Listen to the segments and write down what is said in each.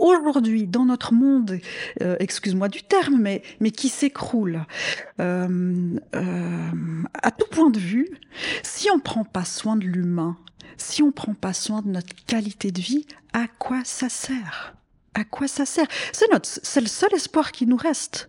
aujourd'hui dans notre monde, euh, excuse-moi du terme, mais, mais qui s'écroule euh, euh, à tout point de vue, si on ne prend pas soin de l'humain, si on ne prend pas soin de notre qualité de vie, à quoi ça sert? À quoi ça sert? C'est c'est le seul espoir qui nous reste.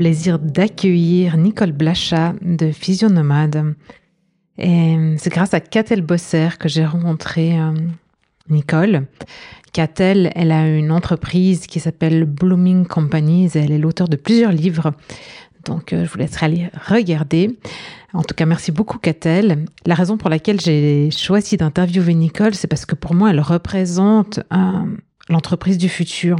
Plaisir d'accueillir Nicole Blachat de Physionomade. Et c'est grâce à Catel Bosser que j'ai rencontré euh, Nicole. Catel, elle a une entreprise qui s'appelle Blooming Companies et elle est l'auteur de plusieurs livres. Donc, euh, je vous laisserai aller regarder. En tout cas, merci beaucoup, Catel. La raison pour laquelle j'ai choisi d'interviewer Nicole, c'est parce que pour moi, elle représente l'entreprise du futur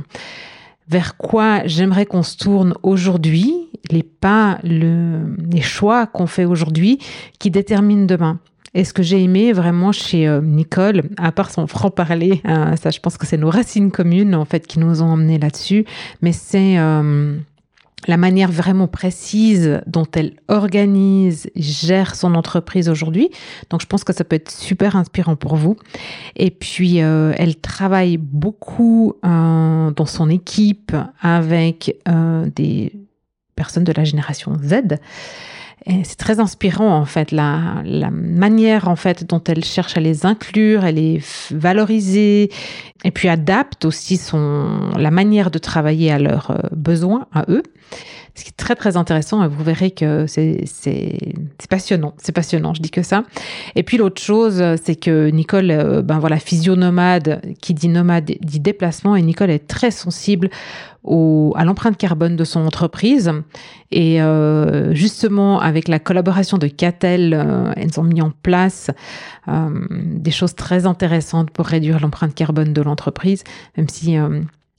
vers quoi j'aimerais qu'on se tourne aujourd'hui, les pas, le, les choix qu'on fait aujourd'hui qui déterminent demain. Et ce que j'ai aimé vraiment chez euh, Nicole, à part son franc-parler, euh, ça je pense que c'est nos racines communes en fait qui nous ont emmenés là-dessus, mais c'est euh, la manière vraiment précise dont elle organise, gère son entreprise aujourd'hui. Donc je pense que ça peut être super inspirant pour vous. Et puis euh, elle travaille beaucoup euh, dans son équipe avec euh, des personnes de la génération Z. C'est très inspirant en fait la, la manière en fait dont elle cherche à les inclure, à les valoriser et puis adapte aussi son la manière de travailler à leurs besoins à eux ce qui est très très intéressant vous verrez que c'est passionnant, c'est passionnant, je dis que ça. Et puis l'autre chose, c'est que Nicole, euh, ben voilà, physionomade, qui dit nomade dit déplacement et Nicole est très sensible au, à l'empreinte carbone de son entreprise. Et euh, justement, avec la collaboration de Catel, euh, elles ont mis en place des choses très intéressantes pour réduire l'empreinte carbone de l'entreprise, même si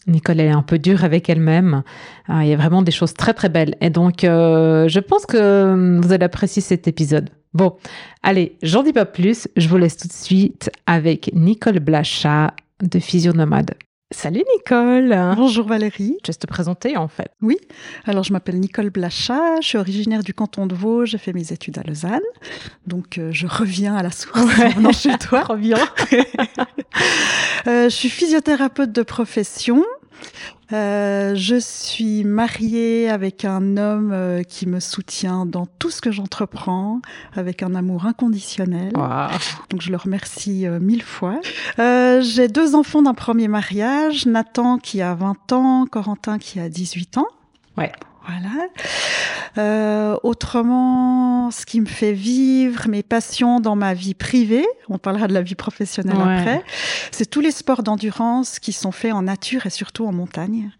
Nicole, elle est un peu dure avec elle-même. Ah, il y a vraiment des choses très très belles. Et donc, euh, je pense que vous allez apprécier cet épisode. Bon, allez, j'en dis pas plus. Je vous laisse tout de suite avec Nicole Blachat de Physionomade. Salut Nicole Bonjour Valérie Je vais te présenter en fait. Oui, alors je m'appelle Nicole Blachat, je suis originaire du canton de Vaud, j'ai fait mes études à Lausanne, donc euh, je reviens à la source ouais. chez toi. reviens. euh, je suis physiothérapeute de profession, euh, je suis mariée avec un homme euh, qui me soutient dans tout ce que j'entreprends, avec un amour inconditionnel. Donc je le remercie euh, mille fois. J'ai deux enfants d'un premier mariage, Nathan qui a 20 ans, Corentin qui a 18 ans. Ouais. Voilà. Euh, autrement, ce qui me fait vivre mes passions dans ma vie privée, on parlera de la vie professionnelle Ouais. après, c'est tous les sports d'endurance qui sont faits en nature et surtout en montagne.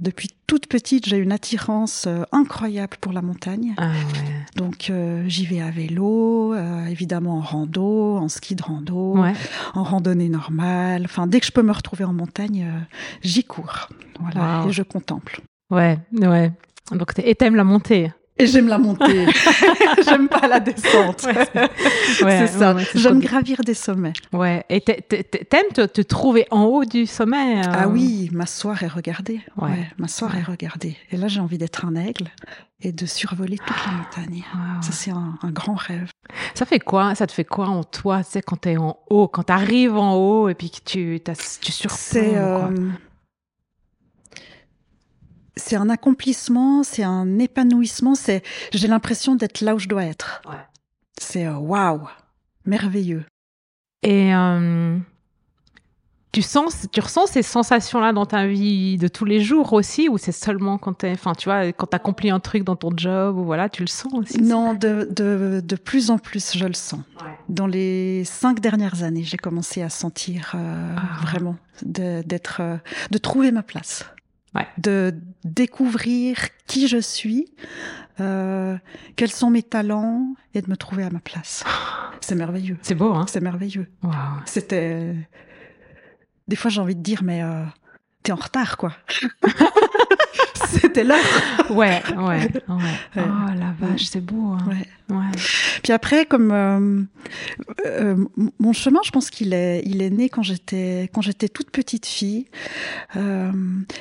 Depuis toute petite, j'ai une attirance euh, incroyable pour la montagne. Ah ouais. Donc euh, j'y vais à vélo, évidemment en rando, en ski de rando, Ouais. en randonnée normale. Enfin, dès que je peux me retrouver en montagne, j'y cours. Voilà, Wow. et je contemple. Ouais, ouais. Donc, et t'aimes la montée. Et j'aime la montée. j'aime pas la descente. Ouais, c'est ça. ouais, j'aime gravir des sommets. Ouais. Et t'a- t'a- t'a- t'aimes te, te trouver en haut du sommet euh, Ah oui, m'asseoir et regarder. Ouais. M'asseoir et regarder. Et là, j'ai envie d'être un aigle et de survoler toute la montagne. Wow. Ça, c'est un, un grand rêve. Ça fait quoi? Ça te fait quoi en toi, tu sais, quand t'es en haut, quand t'arrives en haut et puis que tu, tu surplombes C'est un accomplissement, c'est un épanouissement. C'est, j'ai l'impression d'être là où je dois être. Ouais. C'est euh, waouh, merveilleux. Et euh, tu sens, tu ressens ces sensations-là dans ta vie de tous les jours aussi, ou c'est seulement quand tu enfin, tu vois, quand t'accomplis un truc dans ton job, ou voilà, tu le sens aussi? Non, de, de, de plus en plus, je le sens. Ouais. Dans les cinq dernières années, j'ai commencé à sentir euh, Ah. vraiment de- d'être, euh, de trouver ma place, Ouais. de découvrir qui je suis, euh, quels sont mes talents, et de me trouver à ma place. C'est merveilleux. C'est beau, hein C'est merveilleux. C'était. Des fois, j'ai envie de dire, mais euh, t'es en retard, quoi. C'était l'heure. Ouais, ouais, ouais. Ouais. Oh la vache, c'est beau. Hein. Ouais. Ouais. Puis après, comme euh, euh, mon chemin, je pense qu'il est, il est né quand j'étais, quand j'étais toute petite fille. Euh,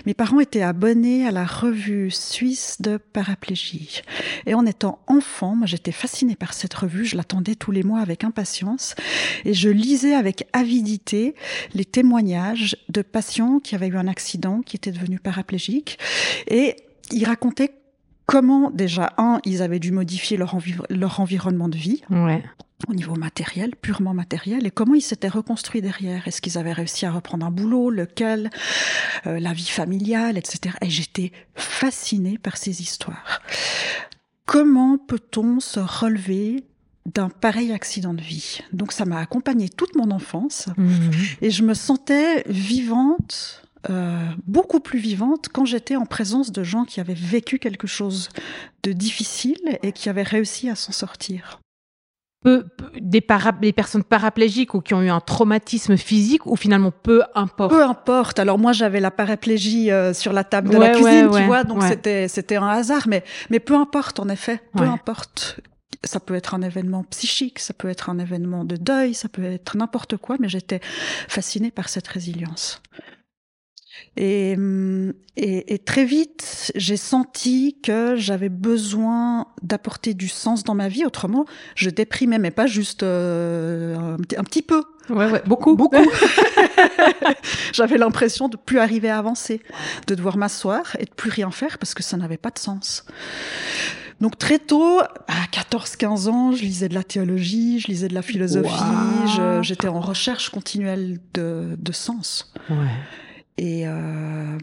mes parents étaient abonnés à la revue suisse de paraplégie. Et en étant enfant, moi, j'étais fascinée par cette revue. Je l'attendais tous les mois avec impatience. Et je lisais avec avidité les témoignages de patients qui avaient eu un accident, qui étaient devenus paraplégiques. Et ils racontaient comment, déjà, un, ils avaient dû modifier leur, envi- leur environnement de vie Ouais. au niveau matériel, purement matériel, et comment ils s'étaient reconstruits derrière. Est-ce qu'ils avaient réussi à reprendre un boulot, lequel, euh, la vie familiale, etc. Et j'étais fascinée par ces histoires. Comment peut-on se relever d'un pareil accident de vie? Donc ça m'a accompagnée toute mon enfance, Mhm. et je me sentais vivante. Euh, beaucoup plus vivante quand j'étais en présence de gens qui avaient vécu quelque chose de difficile et qui avaient réussi à s'en sortir. Peu- peu- des, para- des personnes paraplégiques ou qui ont eu un traumatisme physique ou finalement peu importe? Peu importe. Alors moi j'avais la paraplégie euh, sur la table de Ouais, la cuisine, ouais, tu ouais, vois, donc c'était c'était un hasard, mais mais peu importe en effet, peu importe. Ça peut être un événement psychique, ça peut être un événement de deuil, ça peut être n'importe quoi, mais j'étais fascinée par cette résilience. Et, hum, et, et très vite, j'ai senti que j'avais besoin d'apporter du sens dans ma vie. Autrement, je déprimais, mais pas juste euh, un, petit- un petit peu. Ouais, ouais, beaucoup. Beaucoup. J'avais l'impression de plus arriver à avancer, de devoir m'asseoir et de plus rien faire parce que ça n'avait pas de sens. Donc très tôt, à 14-15 ans, je lisais de la théologie, je lisais de la philosophie, Wow. j'étais en recherche continuelle de, de sens. Ouais. Et euh...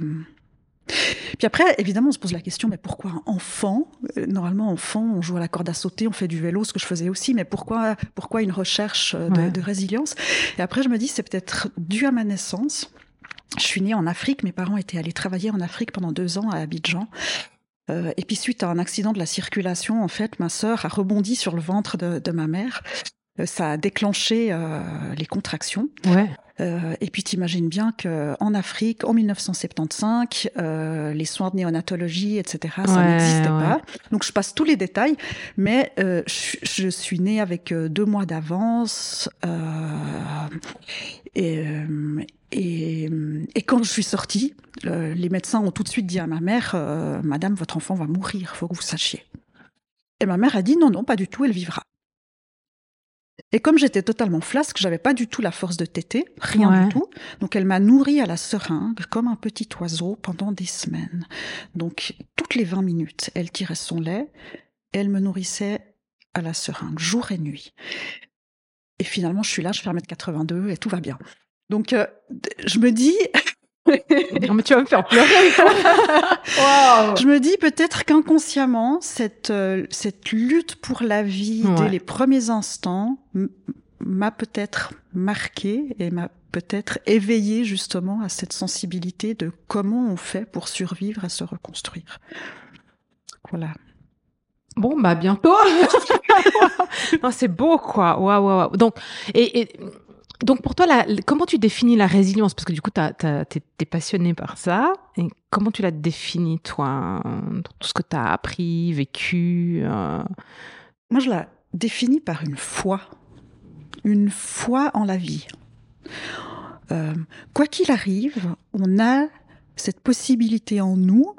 puis après, évidemment, on se pose la question, mais pourquoi enfant? Euh, Normalement, enfant, on joue à la corde à sauter, on fait du vélo, ce que je faisais aussi, mais pourquoi, pourquoi une recherche euh, de, Ouais. de résilience? Et après, je me dis, c'est peut-être dû à ma naissance. Je suis née en Afrique, mes parents étaient allés travailler en Afrique pendant deux ans à Abidjan. Euh, et puis suite à un accident de la circulation, en fait, ma sœur a rebondi sur le ventre de, de ma mère. Euh, ça a déclenché euh, les contractions. Ouais. Euh, et puis t'imagines bien que en Afrique, en 1975, euh, les soins de néonatologie, etc., ça Ouais, n'existait ouais. pas. Donc je passe tous les détails, mais euh, je, je suis née avec deux mois d'avance. et, et, et quand je suis sortie, le- les médecins ont tout de suite dit à ma mère, Madame, votre enfant va mourir, faut que vous sachiez. Et ma mère a dit non, non, pas du tout, elle vivra. Et comme j'étais totalement flasque, j'avais pas du tout la force de téter, rien Ouais. du tout. Donc elle m'a nourrie à la seringue comme un petit oiseau pendant des semaines. Donc toutes les 20 minutes, elle tirait son lait, et elle me nourrissait à la seringue, jour et nuit. Et finalement, je suis là, je fais 1m82 et tout va bien. Donc euh, je me dis, Non, mais tu vas me faire pleurer. Wow. Je me dis peut-être qu'inconsciemment, cette, euh, cette lutte pour la vie Ouais. dès les premiers instants m'a peut-être marqué et m'a peut-être éveillé justement à cette sensibilité de comment on fait pour survivre et se reconstruire. Voilà. Bon, bah bientôt. c'est beau, quoi. Waouh. Donc, et, et- donc pour toi, la- comment tu définis la résilience? Parce que du coup, t'es es passionné par ça. Et comment tu la définis, toi, dans tout ce que tu as appris, vécu euh, Moi, je la définis par une foi. Une foi en la vie. Euh, quoi qu'il arrive, on a cette possibilité en nous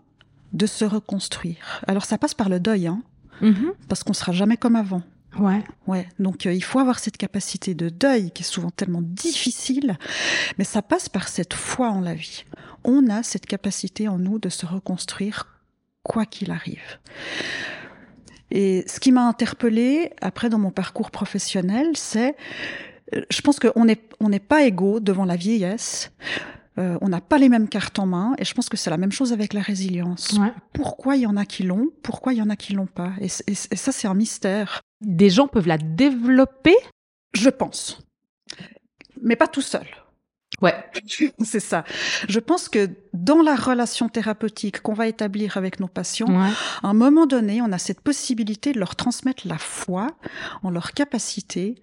de se reconstruire. Alors ça passe par le deuil, hein, mhm. parce qu'on sera jamais comme avant. Ouais. Ouais, donc euh, il faut avoir cette capacité de deuil qui est souvent tellement difficile, mais ça passe par cette foi en la vie. on a cette capacité en nous de se reconstruire quoi qu'il arrive. Et ce qui m'a interpellée après dans mon parcours professionnel, c'est, je pense qu'on n'est on n'est pas égaux devant la vieillesse. Euh, on n'a pas les mêmes cartes en main et je pense que c'est la même chose avec la résilience. Pourquoi il y en a qui l'ont Pourquoi il y en a qui l'ont pas? Et, ça, c'est un mystère. Des gens peuvent la développer? Je pense. Mais pas tout seul. Ouais. c'est ça. Je pense que dans la relation thérapeutique qu'on va établir avec nos patients, à un moment donné, on a cette possibilité de leur transmettre la foi en leur capacité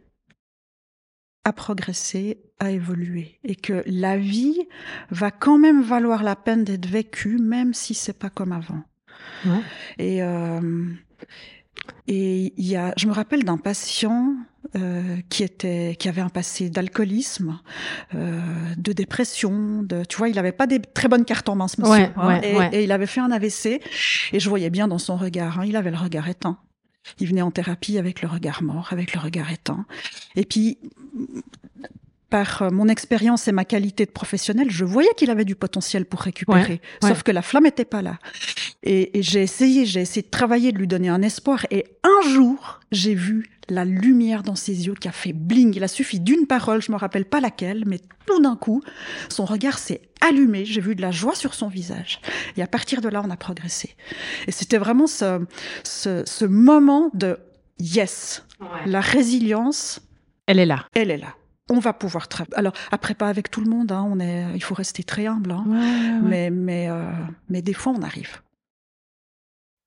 à progresser, à évoluer, et que la vie va quand même valoir la peine d'être vécue, même si c'est pas comme avant. Ouais. Et euh, et il y a, je me rappelle d'un patient euh, qui était, qui avait un passé d'alcoolisme, euh, de dépression, de, tu vois, il avait pas des très bonnes cartes en main, ce monsieur, ouais, hein, et, et, il avait fait un AVC, et je voyais bien dans son regard, hein, il avait le regard éteint. Il venait en thérapie avec le regard mort, avec le regard éteint. Et puis, par euh, mon expérience et ma qualité de professionnel, je voyais qu'il avait du potentiel pour récupérer. sauf que la flamme n'était pas là. Et, et j'ai essayé, j'ai essayé de travailler, de lui donner un espoir. Et un jour, j'ai vu la lumière dans ses yeux qui a fait bling. Il a suffi d'une parole, je me rappelle pas laquelle, mais tout d'un coup, son regard s'est allumé. J'ai vu de la joie sur son visage. Et à partir de là, on a progressé. Et c'était vraiment ce, ce, ce, moment de yes. La résilience. Elle est là. Elle est là on va pouvoir travailler. Alors après pas avec tout le monde, hein, on est, il faut rester très humble, hein, mais mais euh, mais des fois on arrive.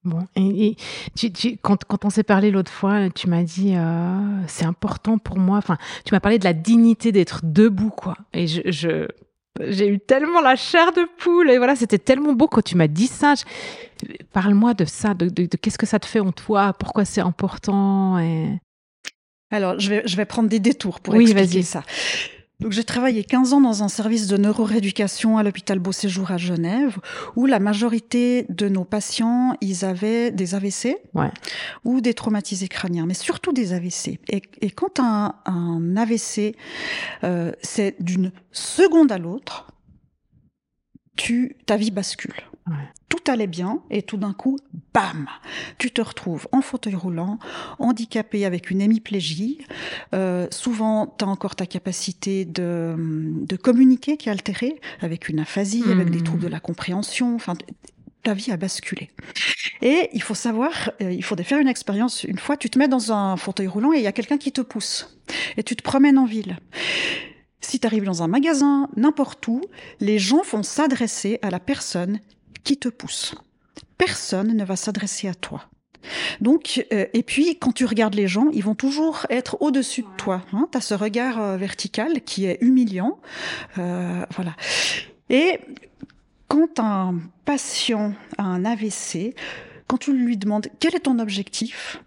Bon, et, tu, tu, quand, quand, on s'est parlé l'autre fois, tu m'as dit euh, c'est important pour moi. Enfin, tu m'as parlé de la dignité d'être debout, quoi. Et je, je j'ai eu tellement la chair de poule et voilà, c'était tellement beau quand tu m'as dit ça. Parle-moi de ça, de, de, de qu'est-ce que ça te fait en toi, pourquoi c'est important et alors, je vais, je vais prendre des détours pour expliquer ça. Donc, j'ai travaillé 15 ans dans un service de neurorééducation à l'hôpital Beau Séjour à Genève, où la majorité de nos patients, ils avaient des AVC ou des traumatisés crâniens, mais surtout des AVC. Et, et quand un, un AVC, euh, c'est d'une seconde à l'autre, tu, ta vie bascule. Tout allait bien et tout d'un coup, bam, tu te retrouves en fauteuil roulant, handicapé avec une hémiplégie. Euh, souvent, tu as encore ta capacité de, de communiquer qui est altérée, avec une aphasie, avec des hmm. troubles de la compréhension. Enfin, ta vie a basculé. Et il faut savoir, euh, il faut faire une expérience. Une fois, tu te mets dans un fauteuil roulant et il y a quelqu'un qui te pousse. Et tu te promènes en ville. Si tu arrives dans un magasin, n'importe où, les gens vont s'adresser à la personne qui te pousse. Personne ne va s'adresser à toi. Donc, euh, et puis quand tu regardes les gens, ils vont toujours être au-dessus de toi. Hein. tu as ce regard euh, vertical qui est humiliant. Euh, voilà. Et quand un patient a un AVC, quand tu lui demandes quel est ton objectif,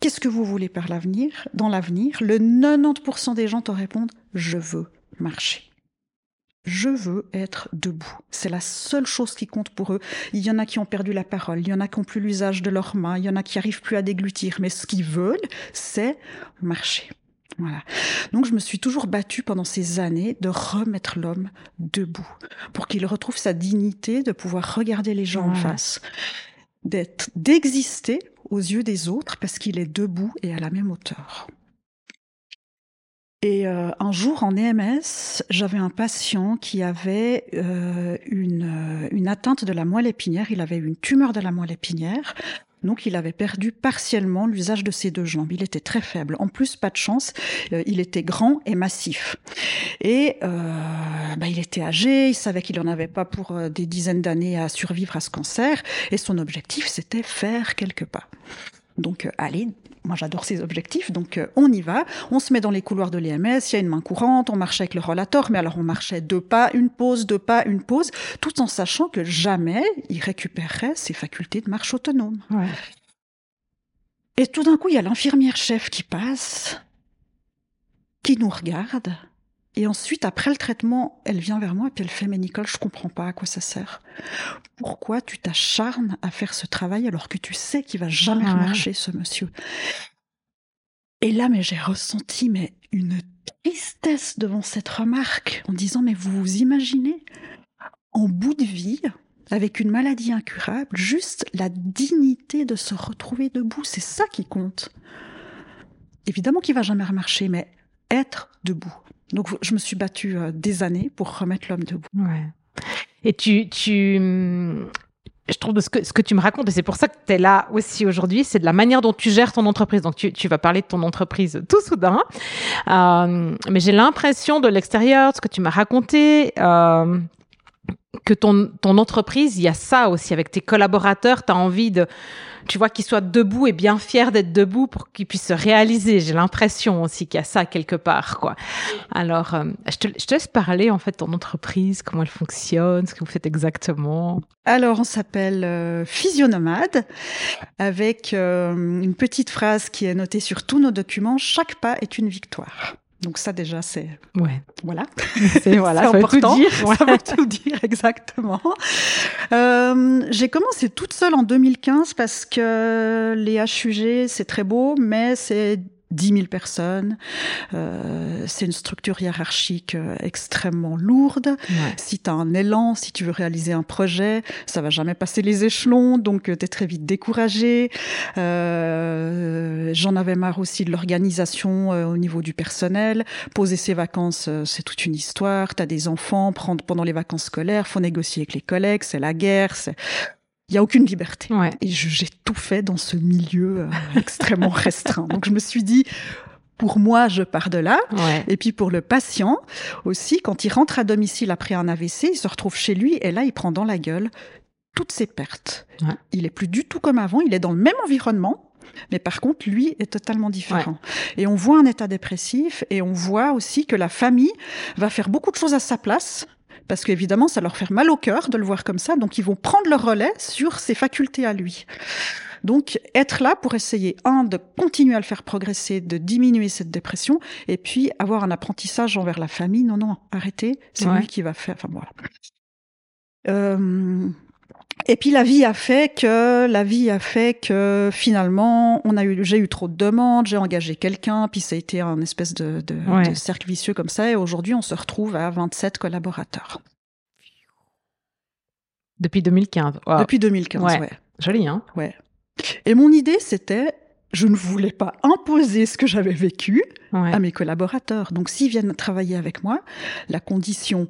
qu'est-ce que vous voulez par l'avenir, dans l'avenir, le 90% des gens te répondent je veux marcher. Je veux être debout. C'est la seule chose qui compte pour eux. Il y en a qui ont perdu la parole, il y en a qui ont plus l'usage de leurs mains, il y en a qui arrivent plus à déglutir, mais ce qu'ils veulent, c'est marcher. Voilà. Donc je me suis toujours battue pendant ces années de remettre l'homme debout pour qu'il retrouve sa dignité, de pouvoir regarder les gens en face, d'être, d'exister aux yeux des autres parce qu'il est debout et à la même hauteur. Et euh, un jour en EMS, j'avais un patient qui avait euh, une, euh, une atteinte de la moelle épinière. Il avait une tumeur de la moelle épinière. Donc il avait perdu partiellement l'usage de ses deux jambes. Il était très faible. En plus, pas de chance, il était grand et massif. Et bah, il était âgé, il savait qu'il n'en avait pas pour des dizaines d'années à survivre à ce cancer. Et son objectif, c'était faire quelques pas. Donc, allez, moi j'adore ces objectifs, donc euh, on y va, on se met dans les couloirs de l'EMS, il y a une main courante, on marchait avec le rollator, mais alors on marchait deux pas, une pause, deux pas, une pause, tout en sachant que jamais il récupérerait ses facultés de marche autonome. Et tout d'un coup, il y a l'infirmière chef qui passe, qui nous regarde, et ensuite, après le traitement, elle vient vers moi et puis elle fait, mais Nicole, je comprends pas à quoi ça sert. Pourquoi tu t'acharnes à faire ce travail alors que tu sais qu'il va jamais marcher, ce monsieur? Et là, mais j'ai ressenti, mais une tristesse devant cette remarque en disant, mais vous vous imaginez? en bout de vie, avec une maladie incurable, juste la dignité de se retrouver debout, c'est ça qui compte. Évidemment qu'il va jamais remarcher, mais être debout. Donc je me suis battue euh, des années pour remettre l'homme debout. Ouais. Et tu, tu, hum, je trouve ce, que ce que tu me racontes, et c'est pour ça que tu es là aussi aujourd'hui, c'est de la manière dont tu gères ton entreprise. Donc tu, tu vas parler de ton entreprise tout soudain, euh, mais j'ai l'impression de l'extérieur, de ce que tu m'as raconté, euh, que ton, entreprise, il y a ça aussi avec tes collaborateurs, tu as envie de tu vois, qu'ils soient debout et bien fiers d'être debout pour qu'ils puissent se réaliser. J'ai l'impression aussi qu'il y a ça quelque part, quoi. Alors, euh, je, te, laisse parler, en fait, ton entreprise, comment elle fonctionne, ce que vous faites exactement. Alors, on s'appelle euh, Physionomade, avec euh, une petite phrase qui est notée sur tous nos documents. Chaque pas est une victoire. Donc ça déjà c'est ouais. voilà. C'est voilà ça important veut tout dire. Ça veut tout dire exactement. Euh, j'ai commencé toute seule en 2015 parce que les HUG c'est très beau mais c'est 10 000 personnes. Euh, c'est une structure hiérarchique euh, extrêmement lourde. Ouais. Si tu as un élan, si tu veux réaliser un projet, ça va jamais passer les échelons, donc euh, tu es très vite découragé. Euh, J'en avais marre aussi de l'organisation euh, au niveau du personnel. Poser ses vacances, c'est toute une histoire. Tu as des enfants, prendre pendant les vacances scolaires, faut négocier avec les collègues, c'est la guerre, il n'y a aucune liberté. Ouais. Et j'ai tout fait dans ce milieu euh, extrêmement restreint. Donc je me suis dit, pour moi, je pars de là. Ouais. Et puis pour le patient aussi, quand il rentre à domicile après un AVC, il se retrouve chez lui et là, il prend dans la gueule toutes ses pertes. Ouais. Il est plus du tout comme avant, il est dans le même environnement. Mais par contre, lui est totalement différent. Ouais. Et on voit un état dépressif et on voit aussi que la famille va faire beaucoup de choses à sa place parce qu'évidemment, ça leur fait mal au cœur de le voir comme ça, donc ils vont prendre le relais sur ses facultés à lui. Donc, être là pour essayer, un, de continuer à le faire progresser, de diminuer cette dépression, et puis avoir un apprentissage envers la famille. Non, non, arrêtez, c'est ouais. lui qui va faire. Enfin, voilà. Euh, et puis la vie a fait que la vie a fait que finalement on a eu j'ai eu trop de demandes, j'ai engagé quelqu'un, puis ça a été un espèce de, de, ouais. de cercle vicieux comme ça. Et aujourd'hui on se retrouve à 27 collaborateurs. Depuis 2015. Wow. Depuis 2015, ouais. ouais. Joli, hein Ouais. Et mon idée c'était je ne voulais pas imposer ce que j'avais vécu ouais. à mes collaborateurs. Donc s'ils viennent travailler avec moi, la condition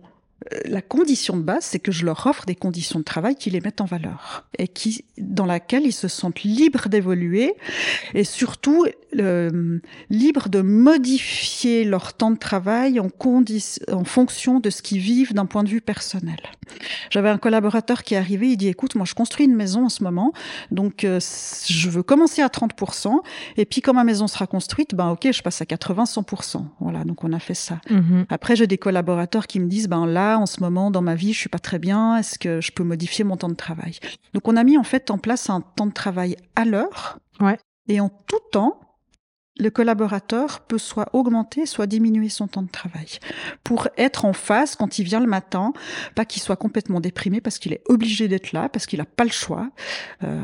la condition de base, c'est que je leur offre des conditions de travail qui les mettent en valeur et qui, dans laquelle ils se sentent libres d'évoluer et surtout euh, libres de modifier leur temps de travail en, en fonction de ce qu'ils vivent d'un point de vue personnel. J'avais un collaborateur qui est arrivé, il dit écoute, moi je construis une maison en ce moment, donc euh, je veux commencer à 30% et puis quand ma maison sera construite, ben ok, je passe à 80-100%. Voilà, donc on a fait ça. Mm -hmm. Après, j'ai des collaborateurs qui me disent ben là en ce moment dans ma vie, je suis pas très bien. Est-ce que je peux modifier mon temps de travail? Donc, on a mis en fait en place un temps de travail à l'heure. Ouais. Et en tout temps, le collaborateur peut soit augmenter, soit diminuer son temps de travail pour être en face quand il vient le matin, pas qu'il soit complètement déprimé parce qu'il est obligé d'être là, parce qu'il n'a pas le choix. Euh,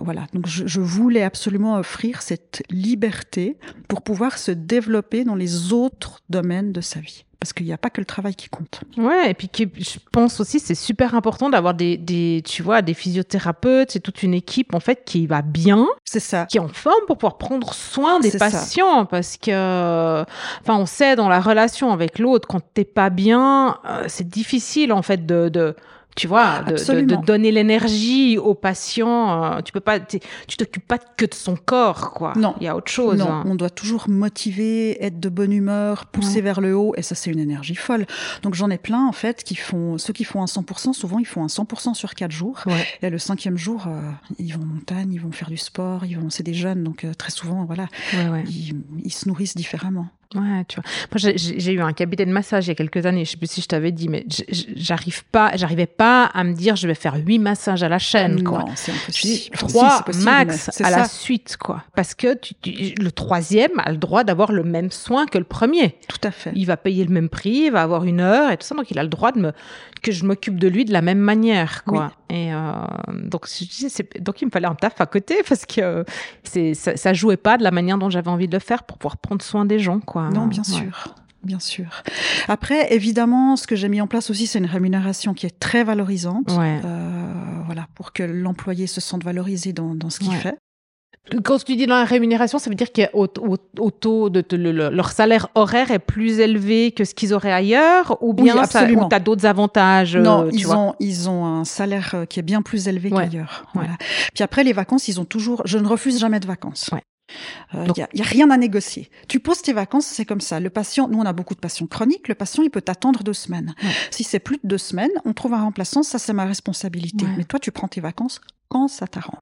voilà. Donc je, je, voulais absolument offrir cette liberté pour pouvoir se développer dans les autres domaines de sa vie parce qu'il n'y a pas que le travail qui compte. Ouais, et puis je pense aussi c'est super important d'avoir des, des, tu vois, des physiothérapeutes, c'est toute une équipe en fait qui va bien, c'est ça, qui est en forme pour pouvoir prendre soin des patients, ça. parce que, enfin, on sait dans la relation avec l'autre quand t'es pas bien, euh, c'est difficile en fait de, de tu vois, de, de, de, donner l'énergie au patient. Euh, tu peux pas, tu t'occupes pas que de son corps, quoi. Non, il y a autre chose. Non, hein. on doit toujours motiver, être de bonne humeur, pousser ouais. vers le haut, et ça c'est une énergie folle. Donc j'en ai plein en fait qui font, ceux qui font un 100%, souvent ils font un 100% sur quatre jours. Ouais. Et le cinquième jour, euh, ils vont en montagne, ils vont faire du sport, ils vont, c'est des jeunes, donc euh, très souvent, voilà, ouais, ils, ils se nourrissent différemment. Ouais, tu vois. Moi, j'ai eu un cabinet de massage il y a quelques années. Je sais plus si je t'avais dit, mais j'arrive pas, j'arrivais pas à me dire, je vais faire huit massages à la chaîne, quoi. Non, c'est impossible. Trois si, max à ça. la suite, quoi. Parce que tu, tu, le troisième a le droit d'avoir le même soin que le premier. Tout à fait. Il va payer le même prix, il va avoir une heure et tout ça, donc il a le droit de me que je m'occupe de lui de la même manière, quoi. Oui. Et euh, donc, donc il me fallait un taf à côté parce que c'est ça, ça jouait pas de la manière dont j'avais envie de le faire pour pouvoir prendre soin des gens, quoi. Non, bien sûr. bien sûr. Après, évidemment, ce que j'ai mis en place aussi, c'est une rémunération qui est très valorisante. Ouais. Euh, voilà, pour que l'employé se sente valorisé dans, dans ce qu'il Ouais. fait. Quand tu dis dans la rémunération, ça veut dire qu'au au, au taux de, de- le- le- leur salaire horaire est plus élevé que ce qu'ils auraient ailleurs, ou bien ça, absolument. ou t'as d'autres avantages. non, euh, tu ils vois? ont, ils ont un salaire euh, qui est bien plus élevé Ouais. qu'ailleurs. Ouais. Voilà. Puis après, les vacances, ils ont toujours. Je ne refuse jamais de vacances. Il Donc- n'y a, y a rien à négocier. Tu poses tes vacances, c'est comme ça. Le patient, nous on a beaucoup de patients chroniques, le patient il peut t'attendre deux semaines. Ouais. Si c'est plus de deux semaines, on trouve un remplaçant, ça c'est ma responsabilité. Ouais. Mais toi tu prends tes vacances quand ça t'arrange.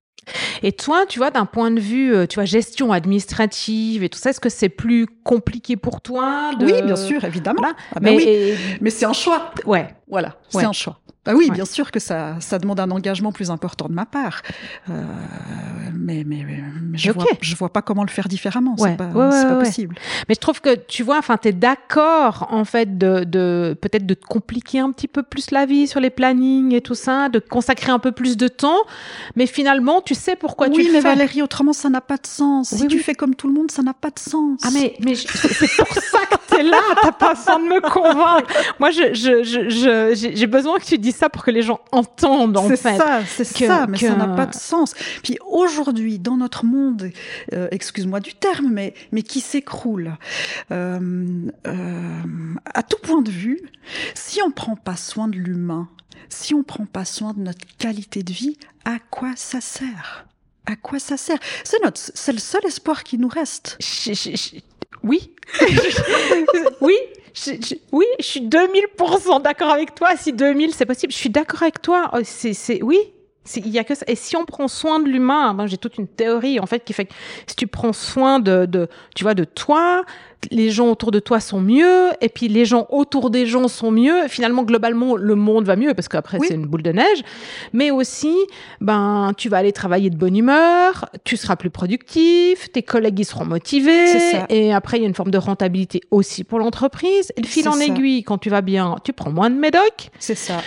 Et toi, tu vois, d'un point de vue, euh, tu vois, gestion administrative et tout ça, est-ce que c'est plus compliqué pour toi de- Oui, bien sûr, évidemment. Voilà. Ah ben Mais oui. et- Mais c'est un choix. ouais, Voilà, Ouais. c'est un choix. Bah oui, Ouais. bien sûr que ça, ça demande un engagement plus important de ma part. Euh, mais mais, mais, mais je, Ok. vois, je vois pas comment le faire différemment. Ouais. C'est pas, Ouais, ouais, c'est pas possible. mais je trouve que tu vois, enfin, t'es d'accord en fait de, de peut-être de te compliquer un petit peu plus la vie sur les plannings et tout ça, de consacrer un peu plus de temps, mais finalement, tu sais pourquoi tu oui, le mais fais. Valérie, autrement, ça n'a pas de sens. Oui, si tu oui. fais comme tout le monde, ça n'a pas de sens. Ah mais, mais je- c'est pour ça que là, t'as pas besoin de me convaincre. Moi, je, je, je, j'ai besoin que tu dises ça pour que les gens entendent en c'est fait. ça, c'est que- ça, mais ça n'a pas de sens. Puis aujourd'hui, dans notre monde, euh, excuse-moi du terme, mais, mais qui s'écroule, euh, euh, à tout point de vue, si on prend pas soin de l'humain, si on prend pas soin de notre qualité de vie, à quoi ça sert? À quoi ça sert? C'est notre, c'est le seul espoir qui nous reste. Oui. oui. Je, je- oui, je suis 2000% d'accord avec toi. Si 2000, c'est possible. Je suis d'accord avec toi. Oh, C'est, oui. Il y a que ça. Et si on prend soin de l'humain, ben, j'ai toute une théorie en fait qui fait que si tu prends soin de, de, tu vois, de toi, les gens autour de toi sont mieux, et puis les gens autour des gens sont mieux. Finalement, globalement, le monde va mieux parce qu'après Oui. c'est une boule de neige. Mais aussi, ben, tu vas aller travailler de bonne humeur, tu seras plus productif, tes collègues ils seront motivés, ça. et après il y a une forme de rentabilité aussi pour l'entreprise. Et le fil en ça. aiguille, quand tu vas bien, tu prends moins de médoc. C'est ça.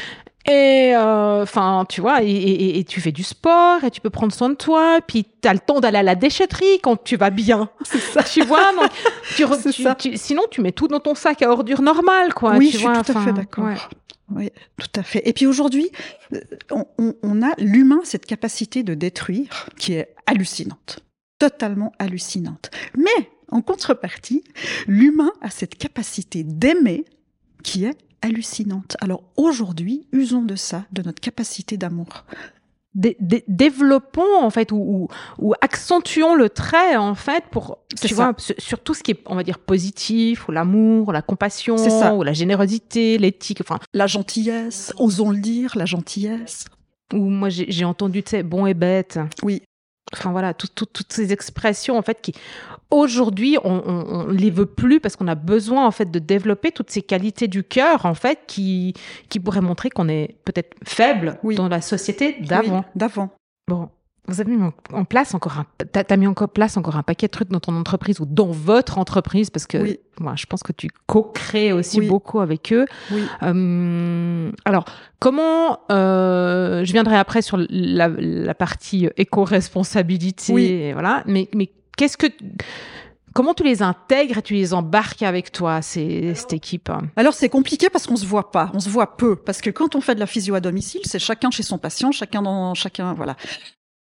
Et euh, enfin, tu vois, et, et- et tu fais du sport, et tu peux prendre soin de toi, puis tu as le temps d'aller à la déchetterie quand tu vas bien. C'est ça. Tu vois, donc, tu tu- ça. tu- sinon tu mets tout dans ton sac à ordures normal, quoi. oui, tu je suis tout à fait d'accord. ouais. Oui, tout à fait. Et puis aujourd'hui, euh, on, on- on a l'humain cette capacité de détruire qui est hallucinante, totalement hallucinante. Mais en contrepartie, l'humain a cette capacité d'aimer qui est hallucinante. Alors aujourd'hui, usons de ça, de notre capacité d'amour. Dé- dé- développons en fait ou, ou, ou accentuons le trait en fait pour tu vois sur, tout ce qui est on va dire positif ou l'amour la compassion ça. ou la générosité l'éthique enfin La gentillesse, osons le dire, la gentillesse. ou moi j'ai entendu tu sais bon et bête Oui. Enfin voilà tout- tout- toutes ces expressions en fait qui aujourd'hui on, on, on les veut plus parce qu'on a besoin en fait de développer toutes ces qualités du cœur en fait qui qui pourraient montrer qu'on est peut-être faible Oui. dans la société d'avant Oui, d'avant. Bon, vous avez mis en- place encore un, t'as, t'as mis en place encore un paquet de trucs dans ton entreprise ou dans votre entreprise parce que Oui. moi, je pense que tu co-crées aussi Oui. beaucoup avec eux. Oui. Euh, alors, comment euh, je viendrai après sur la, la partie éco-responsabilité, voilà. Mais, mais qu'est-ce que Comment tu les intègres et tu les embarques avec toi, ces, cette équipe? Alors c'est compliqué parce qu'on se voit pas, on se voit peu parce que quand on fait de la physio à domicile, c'est chacun chez son patient, chacun dans chacun voilà.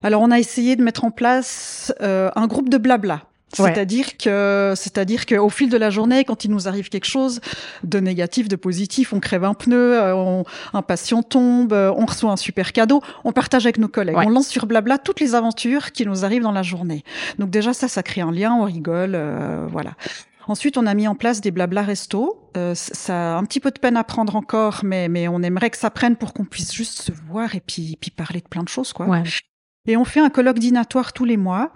Alors on a essayé de mettre en place euh, un groupe de blabla. Ouais. C'est-à-dire que, c'est-à-dire qu'au fil de la journée, quand il nous arrive quelque chose de négatif, de positif, on crève un pneu, euh, on- un patient tombe, euh, on reçoit un super cadeau, on partage avec nos collègues. Ouais. On lance sur Blabla toutes les aventures qui nous arrivent dans la journée. Donc déjà ça, ça crée un lien, on rigole, euh, voilà. Ensuite, on a mis en place des blabla resto. Euh, ça a un petit peu de peine à prendre encore, mais, mais on aimerait que ça prenne pour qu'on puisse juste se voir et puis, puis parler de plein de choses, quoi. Ouais. Et on fait un colloque dînatoire tous les mois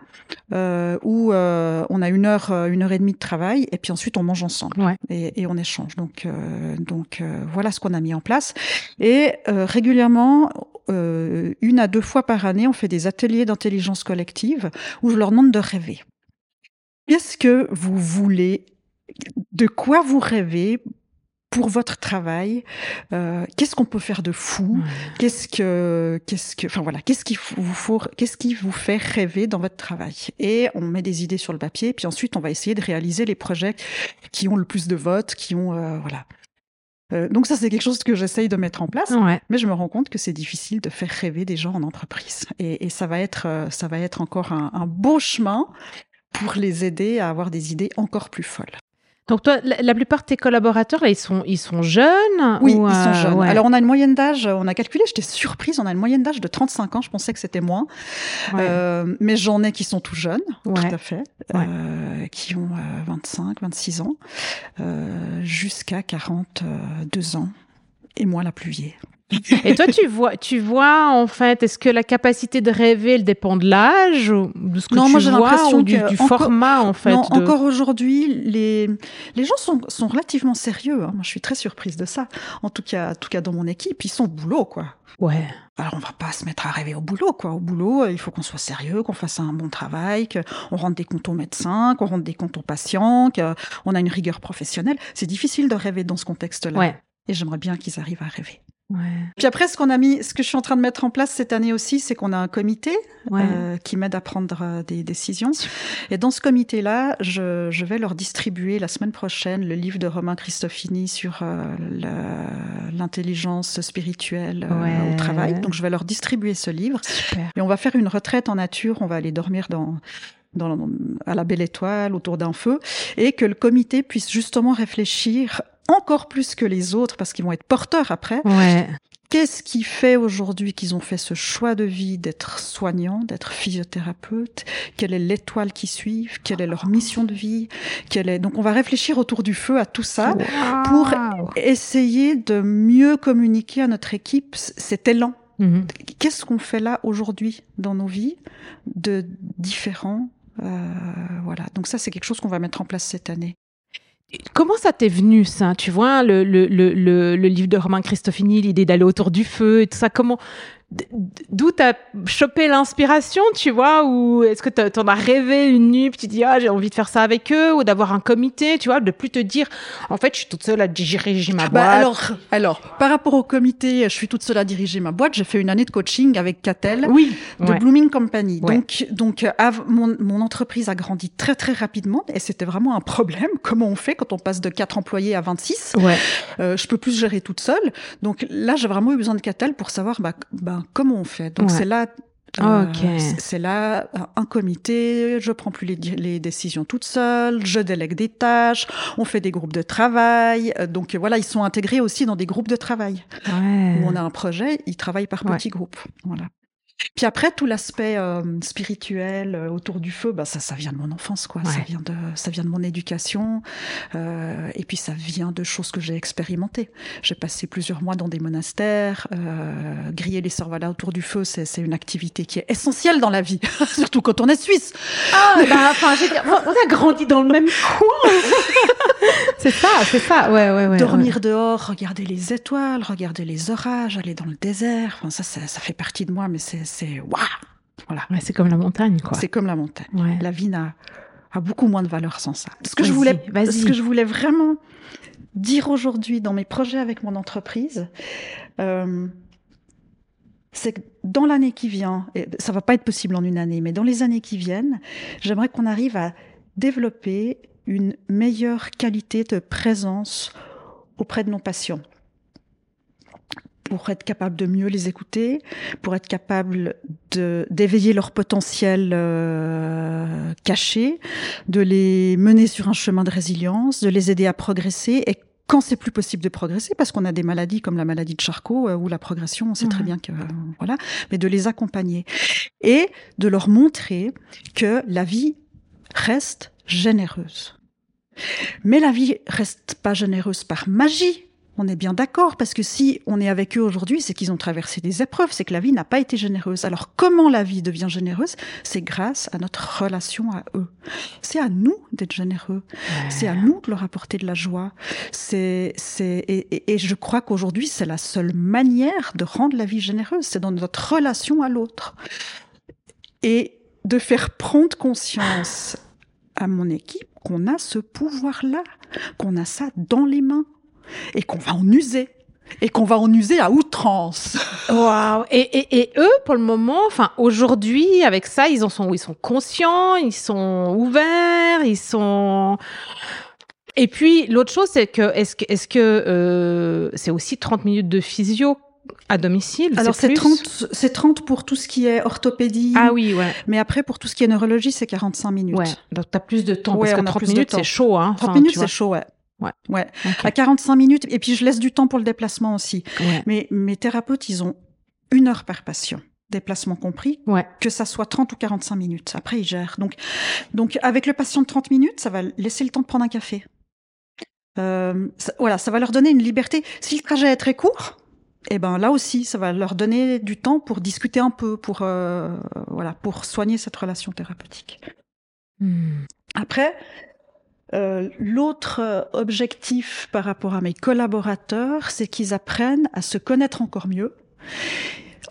euh, où euh, on a une heure, euh, une heure et demie de travail et puis ensuite on mange ensemble Ouais. et, et on échange. Donc, euh, donc voilà ce qu'on a mis en place. Et régulièrement, une à deux fois par année, on fait des ateliers d'intelligence collective où je leur demande de rêver. Qu'est-ce que vous voulez? De quoi vous rêvez? Pour votre travail, euh, qu'est-ce qu'on peut faire de fou? Qu'est-ce que, qu'est-ce que, enfin voilà, qu'est-ce qui vous faut, qu'est-ce qui vous fait rêver dans votre travail? Et on met des idées sur le papier, puis ensuite on va essayer de réaliser les projets qui ont le plus de votes, qui ont, euh, voilà. Euh, donc ça, c'est quelque chose que j'essaye de mettre en place, Ouais. mais je me rends compte que c'est difficile de faire rêver des gens en entreprise. Et, et ça va être, ça va être encore un, un beau chemin pour les aider à avoir des idées encore plus folles. Donc toi, la, la plupart de tes collaborateurs, là, ils sont, ils sont jeunes Oui, ou, ils sont euh, jeunes. ouais. Alors on a une moyenne d'âge, on a calculé, j'étais surprise, on a une moyenne d'âge de 35 ans, je pensais que c'était moins. Ouais. Euh, mais j'en ai qui sont tout jeunes, Ouais. tout à fait, euh, qui ont euh, 25, 26 ans, jusqu'à 42 ans, et moi la plus vieille. Et toi, tu vois, tu vois, en fait, est-ce que la capacité de rêver, elle dépend de l'âge ou de ce que Non, tu moi, j'ai vois l'impression ou du, du encore- format, en fait non, de- encore aujourd'hui, les, les gens sont, sont relativement sérieux. hein. Moi, je suis très surprise de ça. En tout cas, en tout cas, dans mon équipe, ils sont au boulot, quoi. Ouais. Alors, on va pas se mettre à rêver au boulot, quoi. Au boulot, euh, il faut qu'on soit sérieux, qu'on fasse un bon travail, qu'on rende des comptes aux médecins, qu'on rende des comptes aux patients, qu'on a une rigueur professionnelle. C'est difficile de rêver dans ce contexte-là. Ouais. Et j'aimerais bien qu'ils arrivent à rêver. Ouais. Puis après, ce qu'on a mis, ce que je suis en train de mettre en place cette année aussi, c'est qu'on a un comité Ouais. euh, qui m'aide à prendre euh, des décisions. Et dans ce comité-là, je, je vais leur distribuer la semaine prochaine le livre de Romain Christofini sur euh, l'intelligence spirituelle euh, Ouais. au travail. Donc, je vais leur distribuer ce livre. Super. Et on va faire une retraite en nature. On va aller dormir dans, dans, à la belle étoile, autour d'un feu, et que le comité puisse justement réfléchir encore plus que les autres, parce qu'ils vont être porteurs après. Ouais. Qu'est-ce qui fait aujourd'hui qu'ils ont fait ce choix de vie d'être soignants, d'être physiothérapeutes? Quelle est l'étoile qui suivent Quelle est leur mission de vie? Quelle est... Donc on va réfléchir autour du feu à tout ça pour essayer de mieux communiquer à notre équipe cet élan Mhm. qu'est-ce qu'on fait là aujourd'hui dans nos vies de différent Euh, Voilà, donc ça c'est quelque chose qu'on va mettre en place cette année. Comment ça t'est venu, ça? Tu vois, le, le, le, le, livre de Romain Christofini, l'idée d'aller autour du feu et tout ça, comment. D'où t'as chopé l'inspiration, tu vois Ou est-ce que t'en as rêvé une nuit, puis tu dis, ah, j'ai envie de faire ça avec eux, ou d'avoir un comité, tu vois, de plus te dire, en fait, je suis toute seule à diriger ma boîte. Bah alors, alors, par rapport au comité, je suis toute seule à diriger ma boîte. J'ai fait une année de coaching avec Catel. oui. de ouais. Blooming Company. Ouais. Donc, donc mon, mon entreprise a grandi très très rapidement et c'était vraiment un problème. Comment on fait quand on passe de 4 employés à 26 Ouais. euh, Je peux plus gérer toute seule. Donc là, j'ai vraiment eu besoin de Catel pour savoir bah, bah, comment on fait? Donc Ouais. c'est là. C'est là euh, un comité, je prends plus les, décisions toute seule, je délègue des tâches, on fait des groupes de travail. Euh, Donc voilà, ils sont intégrés aussi dans des groupes de travail Ouais. où on a un projet, ils travaillent par Ouais. petits groupes. Voilà. Puis après, tout l'aspect euh, spirituel euh, autour du feu, bah, ça, ça vient de mon enfance, quoi. Ça vient de, ça vient de mon éducation, euh, et puis ça vient de choses que j'ai expérimentées. J'ai passé plusieurs mois dans des monastères, griller les sorvalas autour du feu, c'est, c'est une activité qui est essentielle dans la vie, surtout quand on est suisse. Ah, bah, enfin, on a grandi dans le même coin. c'est ça, c'est ça. Ouais, ouais, ouais. Dormir dehors, regarder les étoiles, regarder les orages, aller dans le désert, enfin ça, ça, ça fait partie de moi, mais c'est, c'est, waouh, voilà. Ouais, c'est comme la montagne, quoi. C'est comme la montagne. Ouais. La vie n'a a beaucoup moins de valeur sans ça. Ce que je voulais, ce que je voulais vraiment dire aujourd'hui dans mes projets avec mon entreprise, euh, c'est que dans l'année qui vient, et ça va pas être possible en une année, mais dans les années qui viennent, j'aimerais qu'on arrive à développer une meilleure qualité de présence auprès de nos patients pour être capable de mieux les écouter, pour être capable de d'éveiller leur potentiel euh, caché, de les mener sur un chemin de résilience, de les aider à progresser et quand c'est plus possible de progresser, parce qu'on a des maladies comme la maladie de Charcot, euh, où la progression, on sait très bien que euh, voilà, mais de les accompagner et de leur montrer que la vie reste généreuse. Mais la vie reste pas généreuse par magie. On est bien d'accord, parce que si on est avec eux aujourd'hui, c'est qu'ils ont traversé des épreuves, c'est que la vie n'a pas été généreuse. Alors comment la vie devient généreuse? C'est grâce à notre relation à eux. C'est à nous d'être généreux. C'est à nous de leur apporter de la joie. C'est, c'est, et, et- et je crois qu'aujourd'hui, c'est la seule manière de rendre la vie généreuse. C'est dans notre relation à l'autre. Et de faire prendre conscience à mon équipe qu'on a ce pouvoir-là, qu'on a ça dans les mains. Et qu'on va en user et qu'on va en user à outrance. Waouh et, et, et, eux, pour le moment, enfin aujourd'hui, avec ça, ils en sont, ils sont conscients, ils sont ouverts, ils sont. Et puis l'autre chose, c'est que est-ce que est-ce que euh, c'est aussi 30 minutes de physio à domicile Alors c'est 30, c'est 30 pour tout ce qui est orthopédie. Ah oui, ouais. Mais après pour tout ce qui est neurologie, c'est 45 minutes. Ouais. Donc t'as plus de temps parce que 30 minutes c'est chaud hein. 30 minutes c'est chaud, ouais. Ouais. ouais. À 45 minutes et puis je laisse du temps pour le déplacement aussi. Ouais. Mais mes thérapeutes, ils ont une heure par patient déplacement compris, ouais. que ça soit 30 ou 45 minutes. Après, ils gèrent. Donc, donc, avec le patient de 30 minutes, ça va laisser le temps de prendre un café. Euh, ça, voilà, ça va leur donner une liberté. Si le trajet est très court, et eh ben là aussi, ça va leur donner du temps pour discuter un peu, pour euh, voilà, pour soigner cette relation thérapeutique. Hmm. Après, euh, l'autre objectif par rapport à mes collaborateurs, c'est qu'ils apprennent à se connaître encore mieux.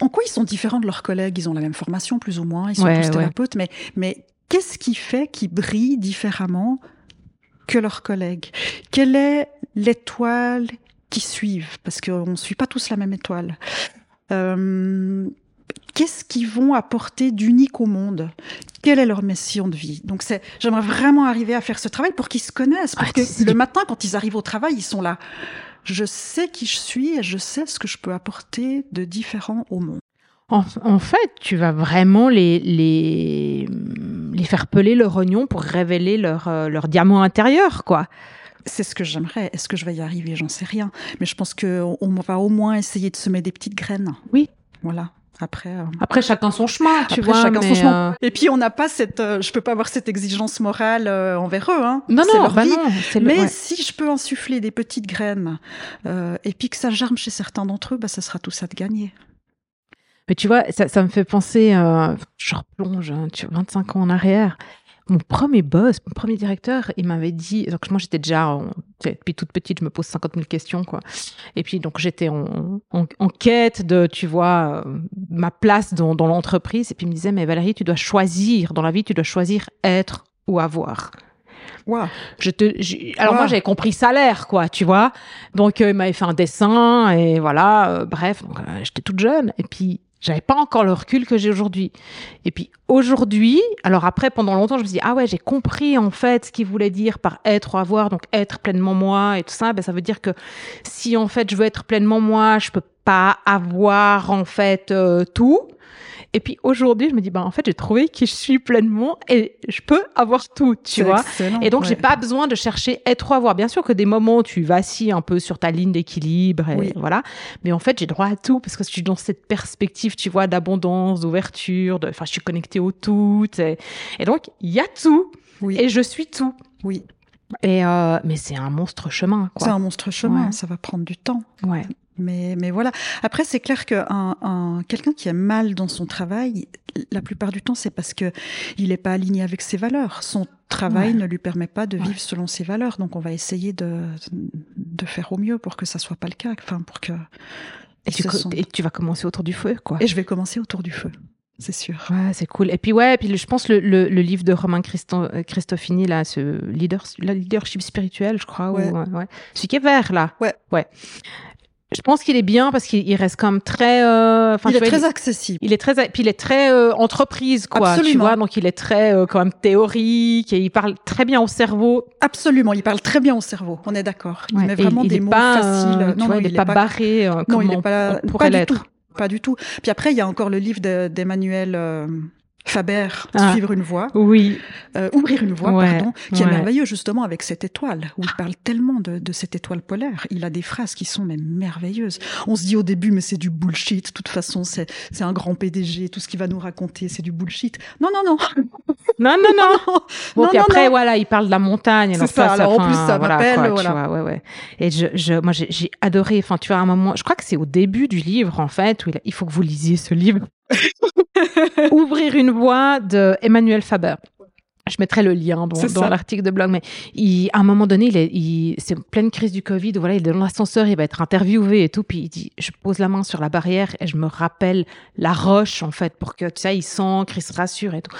En quoi ils sont différents de leurs collègues? Ils ont la même formation, plus ou moins. Ils sont ouais, tous ouais. thérapeutes, mais mais qu'est-ce qui fait qu'ils brillent différemment que leurs collègues? Quelle est l'étoile qui suivent, parce qu'on ne suit pas tous la même étoile. Euh, Qu'est-ce qu'ils vont apporter d'unique au monde? Quelle est leur mission de vie Donc, c'est, j'aimerais vraiment arriver à faire ce travail pour qu'ils se connaissent, pour Ah, que le matin, quand ils arrivent au travail, ils sont là. Je sais qui je suis et je sais ce que je peux apporter de différent au monde. En, en fait, tu vas vraiment les, les, les faire peler leur oignon pour révéler leur, euh, leur diamant intérieur, quoi. C'est ce que j'aimerais. Est-ce que je vais y arriver? J'en sais rien. Mais je pense qu'on on va au moins essayer de semer des petites graines. Oui. Voilà. Après, euh, Après, chacun son chemin, tu Après, vois. chacun son chemin. euh, Et puis on n'a pas cette, euh, je peux pas avoir cette exigence morale envers eux. Hein. Non, non, leur bah vie. non. le- Mais ouais. si je peux insuffler des petites graines et puis que ça germe chez certains d'entre eux, bah ça sera tout ça de gagner. Mais tu vois, ça, ça me fait penser, je replonge hein, tu vois, 25 ans en arrière. Mon premier boss, mon premier directeur, il m'avait dit, donc moi j'étais déjà, en- depuis toute petite, je me pose 50 000 questions, quoi. Et puis donc j'étais en, en, en quête de, tu vois, euh, ma place dans, dans l'entreprise. Et puis il me disait, mais Valérie, tu dois choisir, dans la vie, tu dois choisir être ou avoir. Waouh. Je te, j'ai- alors moi j'avais compris salaire quoi, tu vois. Donc euh, il m'avait fait un dessin et voilà, euh, bref, donc, euh, j'étais toute jeune et puis j'avais pas encore le recul que j'ai aujourd'hui. Et puis aujourd'hui, alors après pendant longtemps je me suis dit ah ouais j'ai compris en fait ce qu'il voulait dire par être ou avoir, donc être pleinement moi et tout ça. Ben ça veut dire que si en fait je veux être pleinement moi, je peux pas avoir en fait euh, tout. Et puis aujourd'hui, je me dis, bah, en fait, j'ai trouvé qui je suis pleinement et je peux avoir tout, tu vois. Et donc, j'ai ouais. pas besoin de chercher être ou avoir. Bien sûr que des moments, tu vacilles un peu sur ta ligne d'équilibre et Oui. voilà. Mais en fait, j'ai droit à tout parce que je suis dans cette perspective, tu vois, d'abondance, d'ouverture, de, enfin, je suis connectée au tout. Et, et donc, il y a tout Oui. et je suis tout. Oui. Et, euh, mais c'est un monstre chemin, C'est un monstre chemin. Ouais. Ça va prendre du temps. Ouais. Mais, mais voilà. Après, c'est clair qu'un un, quelqu'un qui est mal dans son travail, la plupart du temps, c'est parce que il n'est pas aligné avec ses valeurs. Son travail Ouais. ne lui permet pas de Ouais. vivre selon ses valeurs. Donc, on va essayer de, de faire au mieux pour que ça soit pas le cas. Enfin, pour que. Et tu, ce co- sont- et tu vas commencer autour du feu, quoi. Et je vais commencer autour du feu. C'est sûr. Ouais, c'est cool. Et puis ouais, et puis je pense le, le, le livre de Romain Christo, euh, Christofini là, ce leader, leadership spirituel, je crois, Ouais. ou, ouais, ouais. celui qui est vert là. Ouais. Ouais. Je pense qu'il est bien parce qu'il il reste quand même très. euh, enfin, il tu est vois, très accessible. il est très, puis il est très euh, entreprise quoi, tu Absolument. vois. Donc il est très euh, quand même théorique et il parle très bien au cerveau. Absolument. Il parle très bien au cerveau. On est d'accord. Il Ouais, met et vraiment il des est mots pas, euh, faciles. tu vois, il est pas barré euh, Non, comme il est on, pas, on pourrait l'être. Pas du tout. Puis après, il y a encore le livre de- d'Emmanuel euh, Faber, Ah. Suivre une voie, Oui. euh, Ouvrir une voie, Ouais, pardon, qui ouais. est merveilleux justement avec cette étoile, où il parle tellement de, de cette étoile polaire. Il a des phrases qui sont mais merveilleuses. On se dit au début, mais c'est du bullshit. De toute façon, c'est c'est un grand PDG. Tout ce qu'il va nous raconter, c'est du bullshit. Non, non, non. Non, non, non. Bon, non, puis non, après, voilà, il parle de la montagne. C'est alors ça, alors en plus, ça voilà, m'appelle, quoi, tu voilà. vois, ouais, ouais. Et je, je, moi, j'ai j'ai adoré, enfin, tu vois, à un moment, je crois que c'est au début du livre, en fait, où il faut que vous lisiez ce livre. Ouvrir une voie de Emmanuel Faber. je mettrai le lien dans, dans l'article de blog, mais il, à un moment donné, il est, il, c'est pleine crise du Covid, voilà, il est dans l'ascenseur, il va être interviewé et tout, puis il dit, je pose la main sur la barrière et je me rappelle la roche, en fait, pour que, tu sais, il sent, qu'il se rassure et tout.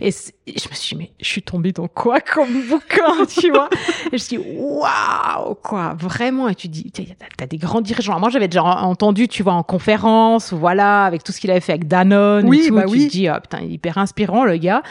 Et je me suis dit, mais je suis tombée dans quoi comme bouquin, tu vois? et je me suis dit, waouh, quoi, vraiment, et tu dis, t'as des grands dirigeants. Moi, j'avais déjà entendu, tu vois, en conférence, voilà, avec tout ce qu'il avait fait avec Danone oui, et tout, bah tu oui. te dis, ah, putain, il est hyper inspirant, le gars.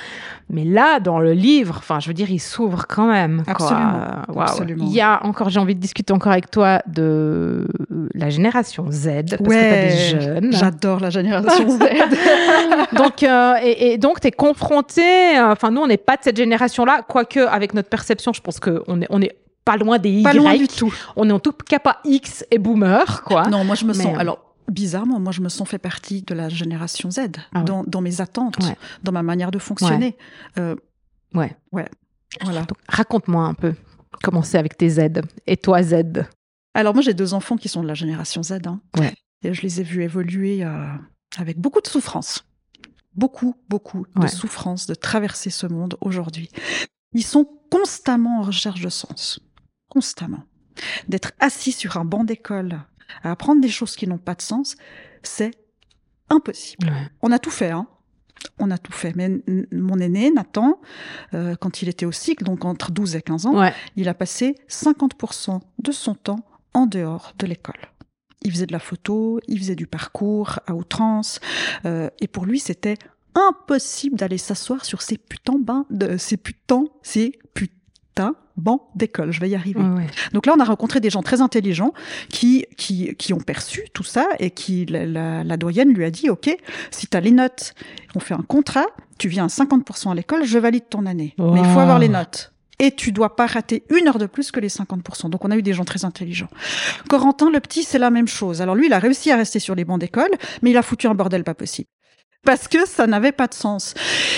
Mais là, dans le livre, enfin, je veux dire, il s'ouvre quand même. quoi. Absolument, absolument. Il y a encore, j'ai envie de discuter encore avec toi de la génération Z, parce que t'as des jeunes. J'adore la génération Z. donc, euh, et, et donc, t'es confronté. euh, Enfin, nous, on n'est pas de cette génération-là, quoique avec notre perception, je pense qu'on est, on est pas loin des Y. Pas loin du tout. On est en tout cas pas X et boomer, quoi. Non, moi je me Mais, sens. euh, Alors bizarrement, moi je me sens fait partie de la génération Z Ah ouais. dans, dans mes attentes, Ouais. dans ma manière de fonctionner. Euh, Ouais. voilà. Raconte-moi un peu comment c'est avec tes Z et toi Z. Alors moi j'ai deux enfants qui sont de la génération Z. hein. Ouais. Et je les ai vus évoluer euh, avec beaucoup de souffrance. Beaucoup, beaucoup de souffrance de traverser ce monde aujourd'hui. Ils sont constamment en recherche de sens. Constamment. D'être assis sur un banc d'école à apprendre des choses qui n'ont pas de sens, c'est impossible. Ouais. On a tout fait, hein. On a tout fait. Mais mon aîné, Nathan, euh, quand il était au cycle, donc entre 12 et 15 ans, Ouais. il a passé 50% de son temps en dehors de l'école. Il faisait de la photo, il faisait du parcours à outrance, euh, et pour lui c'était impossible d'aller s'asseoir sur ces putains bains de ces putains, ces putains bancs d'école. Je vais y arriver. Ouais. Donc là, on a rencontré des gens très intelligents qui, qui, qui ont perçu tout ça et qui, la, la, la doyenne lui a dit, OK, si tu as les notes, on fait un contrat, tu viens à 50% à l'école, je valide ton année. Mais il faut avoir les notes. Et tu dois pas rater une heure de plus que les 50%. Donc on a eu des gens très intelligents. Corentin, le petit, c'est la même chose. Alors lui, il a réussi à rester sur les bancs d'école, mais il a foutu un bordel pas possible. Parce que ça n'avait pas de sens.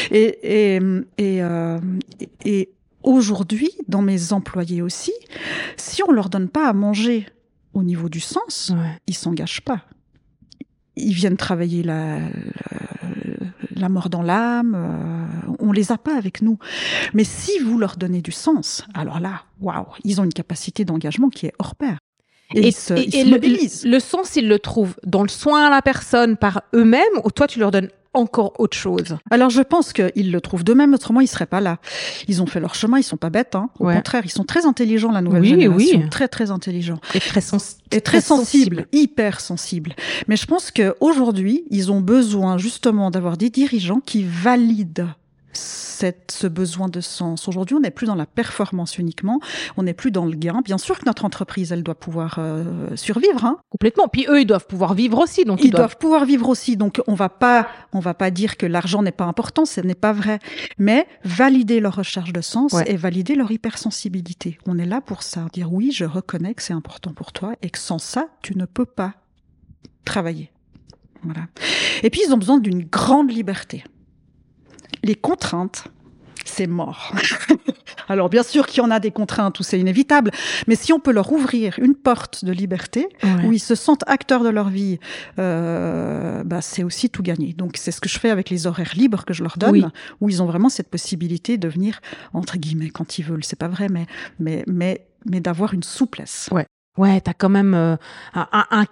Et, et, et, euh, et aujourd'hui, dans mes employés aussi, si on leur donne pas à manger au niveau du sens, Ouais. ils s'engagent pas. Ils viennent travailler la, la, la mort dans l'âme. euh, on les a pas avec nous. Mais si vous leur donnez du sens, alors là, waouh, ils ont une capacité d'engagement qui est hors pair. Et, ils se, ils se le, mobilisent. le sens, ils le trouvent dans le soin à la personne par eux-mêmes ou toi, tu leur donnes encore autre chose Alors je pense qu'ils le trouvent d'eux-mêmes, autrement ils seraient pas là. Ils ont fait leur chemin, ils sont pas bêtes. Hein. Au Ouais. contraire, ils sont très intelligents, la nouvelle Oui, génération. oui. Très très intelligents. Et très, sens Et très, sensibles, hyper sensibles. Mais je pense qu'aujourd'hui, ils ont besoin justement d'avoir des dirigeants qui valident cette, ce besoin de sens. Aujourd'hui, on n'est plus dans la performance uniquement, on n'est plus dans le gain. Bien sûr que notre entreprise, elle doit pouvoir euh, survivre. Hein. Complètement. Puis eux, ils doivent pouvoir vivre aussi. Donc Ils, ils, doivent... pouvoir vivre aussi. Donc, on va pas, on va pas dire que l'argent n'est pas important, ce n'est pas vrai. Mais valider leur recherche de sens Ouais. et valider leur hypersensibilité. On est là pour ça. Dire oui, je reconnais que c'est important pour toi et que sans ça, tu ne peux pas travailler. Voilà. Et puis, ils ont besoin d'une grande liberté. Les contraintes, c'est mort. Alors, bien sûr qu'il y en a des contraintes où c'est inévitable, mais si on peut leur ouvrir une porte de liberté, Ouais. où ils se sentent acteurs de leur vie, euh, bah, c'est aussi tout gagné. Donc c'est ce que je fais avec les horaires libres que je leur donne, Oui. où ils ont vraiment cette possibilité de venir entre guillemets quand ils veulent. C'est pas vrai, mais mais mais mais d'avoir une souplesse. Ouais, t'as quand même euh, un, un, un-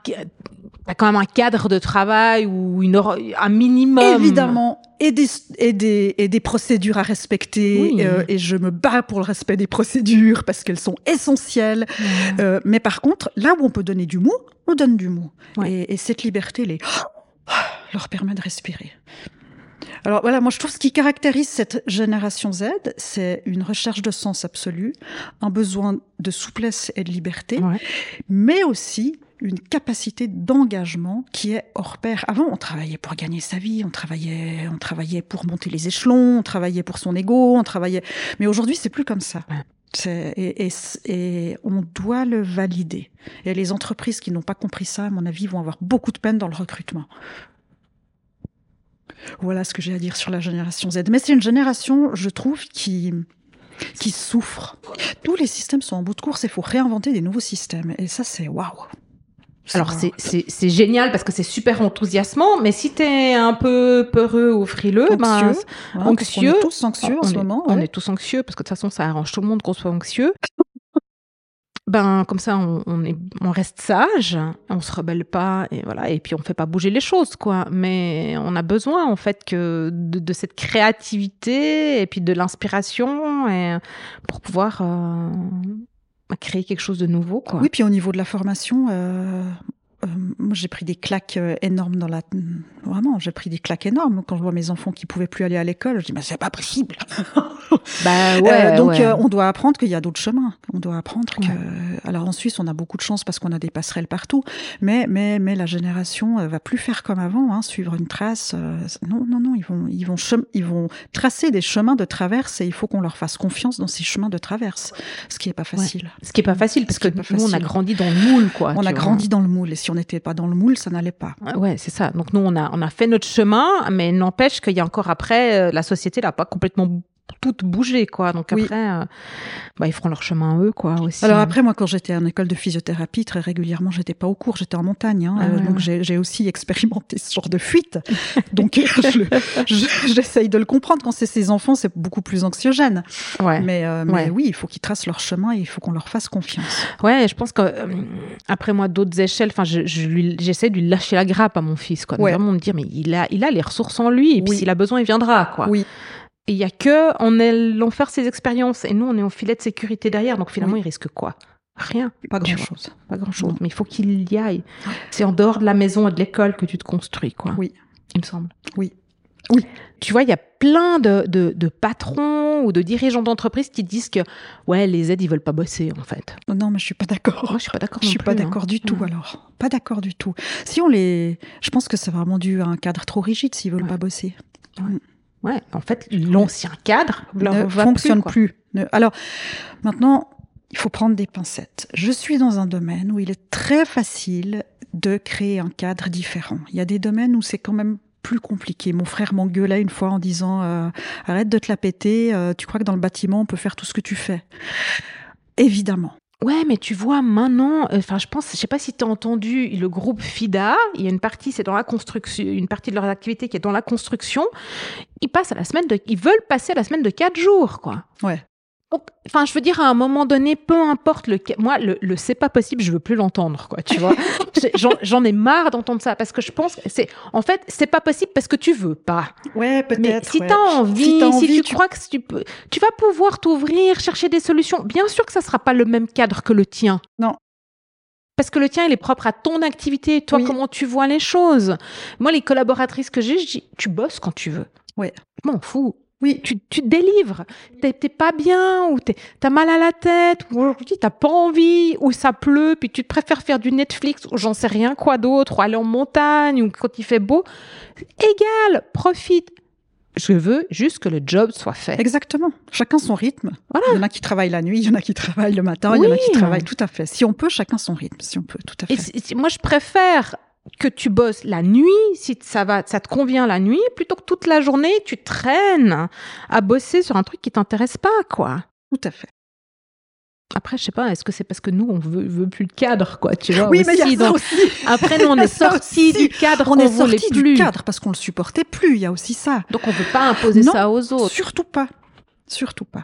t'as quand même un cadre de travail ou une un minimum. Évidemment, et des, et, des, et des procédures à respecter. Oui. euh, et je me bats pour le respect des procédures parce qu'elles sont essentielles. Ouais. Euh, mais par contre, là où on peut donner du mou, on donne du mou. Ouais. Et, et cette liberté les, leur permet de respirer. Alors voilà, moi je trouve ce qui caractérise cette génération Z, c'est une recherche de sens absolu, un besoin de souplesse et de liberté, Ouais. mais aussi une capacité d'engagement qui est hors pair. Avant, on travaillait pour gagner sa vie, on travaillait, on travaillait pour monter les échelons, on travaillait pour son ego, on travaillait. Mais aujourd'hui, c'est plus comme ça. Ouais. C'est- Et, et, et on doit le valider. Et les entreprises qui n'ont pas compris ça, à mon avis, vont avoir beaucoup de peine dans le recrutement. Voilà ce que j'ai à dire sur la génération Z. Mais c'est une génération, je trouve, qui qui souffre. Tous les systèmes sont en bout de course. Il faut réinventer des nouveaux systèmes. Et ça, c'est waouh. Alors c'est génial parce que c'est super enthousiasmant, mais si tu es un peu peureux ou frileux, ben, anxieux, ben, anxieux, on est tous anxieux en ce moment. On est tous anxieux parce que de toute façon ça arrange tout le monde qu'on soit anxieux ben comme ça on, est on reste sage, on se rebelle pas et voilà et puis on fait pas bouger les choses quoi. Mais on a besoin en fait que de, cette créativité et puis de l'inspiration et pour pouvoir euh, créer quelque chose de nouveau quoi. Oui puis au niveau de la formation, euh, euh, moi, j'ai pris des claques euh, énormes dans la. Vraiment, j'ai pris des claques énormes quand je vois mes enfants qui pouvaient plus aller à l'école. Je dis, mais c'est pas possible. bah ouais. Euh, donc, on doit apprendre qu'il y a d'autres chemins. On doit apprendre que. Alors en Suisse, on a beaucoup de chance parce qu'on a des passerelles partout. Mais mais mais la génération va plus faire comme avant, hein, suivre une trace. non non non, ils vont ils vont ils vont tracer des chemins de traverse et il faut qu'on leur fasse confiance dans ces chemins de traverse, ce qui est pas facile. Ce qui est pas facile parce que nous, on a grandi dans le moule quoi. On a grandi dans le moule et si on n'était pas dans le moule, ça n'allait pas. Ouais, c'est ça. Donc nous, on a, on a fait notre chemin, mais n'empêche qu'il y a encore après, euh, la société n'a pas complètement tout bougé, quoi. Donc après, euh, bah, ils feront leur chemin eux, quoi, aussi. Alors après, moi, quand j'étais en école de physiothérapie, très régulièrement, j'étais pas au cours, j'étais en montagne. Hein, ah euh, donc j'ai aussi expérimenté ce genre de fuite. donc j'essaye de le comprendre. Quand c'est ses enfants, c'est beaucoup plus anxiogène. Ouais. Mais, euh, mais oui, il faut qu'ils tracent leur chemin et il faut qu'on leur fasse confiance. Ouais, je pense que après moi, d'autres échelles, enfin, j'essaie je, de lui lâcher la grappe à mon fils, quoi. Vraiment me dire, mais il a, il a les ressources en lui, et puis s'il a besoin, il viendra, quoi. Oui il y a que en allant faire ses expériences et nous on est au filet de sécurité derrière donc finalement il risque quoi? Rien. Pas grand chose. Pas grand chose. Mais il faut qu'il y aille. C'est en dehors de la maison et de l'école que tu te construis, quoi. Oui. Il me semble. Oui. Oui. Tu vois, il y a plein de, de, patrons ou de dirigeants d'entreprise qui disent que ouais, les aides, ils veulent pas bosser, en fait. Non, mais je suis pas d'accord. Moi, je suis pas d'accord. Je suis pas hein. d'accord du tout, alors. Pas d'accord du tout. Si on les, je pense que c'est vraiment dû à un cadre trop rigide s'ils veulent pas bosser. Ouais. Ouais, en fait, l'ancien cadre ne fonctionne plus. Alors, maintenant, il faut prendre des pincettes. Je suis dans un domaine où il est très facile de créer un cadre différent. Il y a des domaines où c'est quand même plus compliqué. Mon frère m'engueulait une fois en disant euh, arrête de te la péter, euh, tu crois que dans le bâtiment on peut faire tout ce que tu fais. Évidemment. Ouais, mais tu vois, maintenant, enfin, je pense, je sais pas si tu as entendu le groupe FIDA, il y a une partie, c'est dans la construction, une partie de leur activité qui est dans la construction. Ils passent à la semaine de, ils veulent passer à la semaine de quatre jours, quoi. Ouais enfin, je veux dire, à un moment donné, peu importe le, moi, le, le c'est pas possible, je veux plus l'entendre, quoi, tu vois. J'en ai marre d'entendre ça parce que je pense c'est, en fait, c'est pas possible parce que tu veux pas. Ouais, peut-être. Mais si t'as envie, si, tu, crois que tu peux, tu vas pouvoir t'ouvrir, chercher des solutions. Bien sûr que ça sera pas le même cadre que le tien. Non. Parce que le tien, il est propre à ton activité, toi, comment tu vois les choses? Moi, les collaboratrices que j'ai, je dis, tu bosses quand tu veux. Ouais. Je m'en fous. Oui, tu, tu te délivres. T'es pas bien, ou t'as mal à la tête, ou aujourd'hui t'as pas envie, ou ça pleut, puis tu te préfères faire du Netflix, ou j'en sais rien quoi d'autre, ou aller en montagne, ou quand il fait beau. Égal, profite. Je veux juste que le job soit fait. Exactement. Chacun son rythme. Voilà. Il y en a qui travaillent la nuit, il y en a qui travaillent le matin, il y en a qui travaillent tout à fait. Si on peut, chacun son rythme. Si on peut, tout à fait. Et moi, je préfère que tu bosses la nuit, si ça va, ça te convient la nuit, plutôt que toute la journée, tu traînes à bosser sur un truc qui t'intéresse pas, quoi. Tout à fait. Après, je sais pas, est-ce que c'est parce que nous, on veut, veut plus le cadre, quoi, tu vois? Oui, mais il y a aussi. Après, nous, on est sortis du cadre, on, est sortis du cadre parce qu'on le supportait plus. Il y a aussi ça. Donc, on veut pas imposer ça aux autres. Surtout pas. Surtout pas.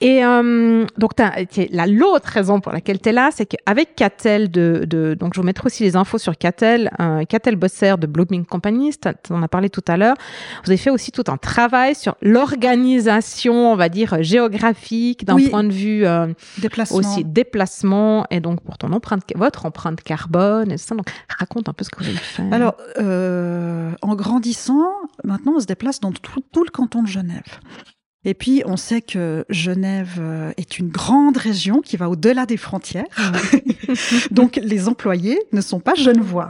Et euh, donc, la l'autre raison pour laquelle tu es là, c'est qu'avec Catel, de, de, donc je vous mettrai aussi les infos sur Catel, euh, Catel Bosser de Blooming Company, on en a parlé tout à l'heure. Vous avez fait aussi tout un travail sur l'organisation, on va dire, géographique, d'un point de vue euh, déplacement. aussi déplacement, et donc pour ton empreinte, votre empreinte carbone, et ça. Donc, raconte un peu ce que vous avez fait. Alors, euh, en grandissant, maintenant, on se déplace dans tout, tout le canton de Genève. Et puis, on sait que Genève euh, est une grande région qui va au-delà des frontières. Donc, les employés ne sont pas genevois.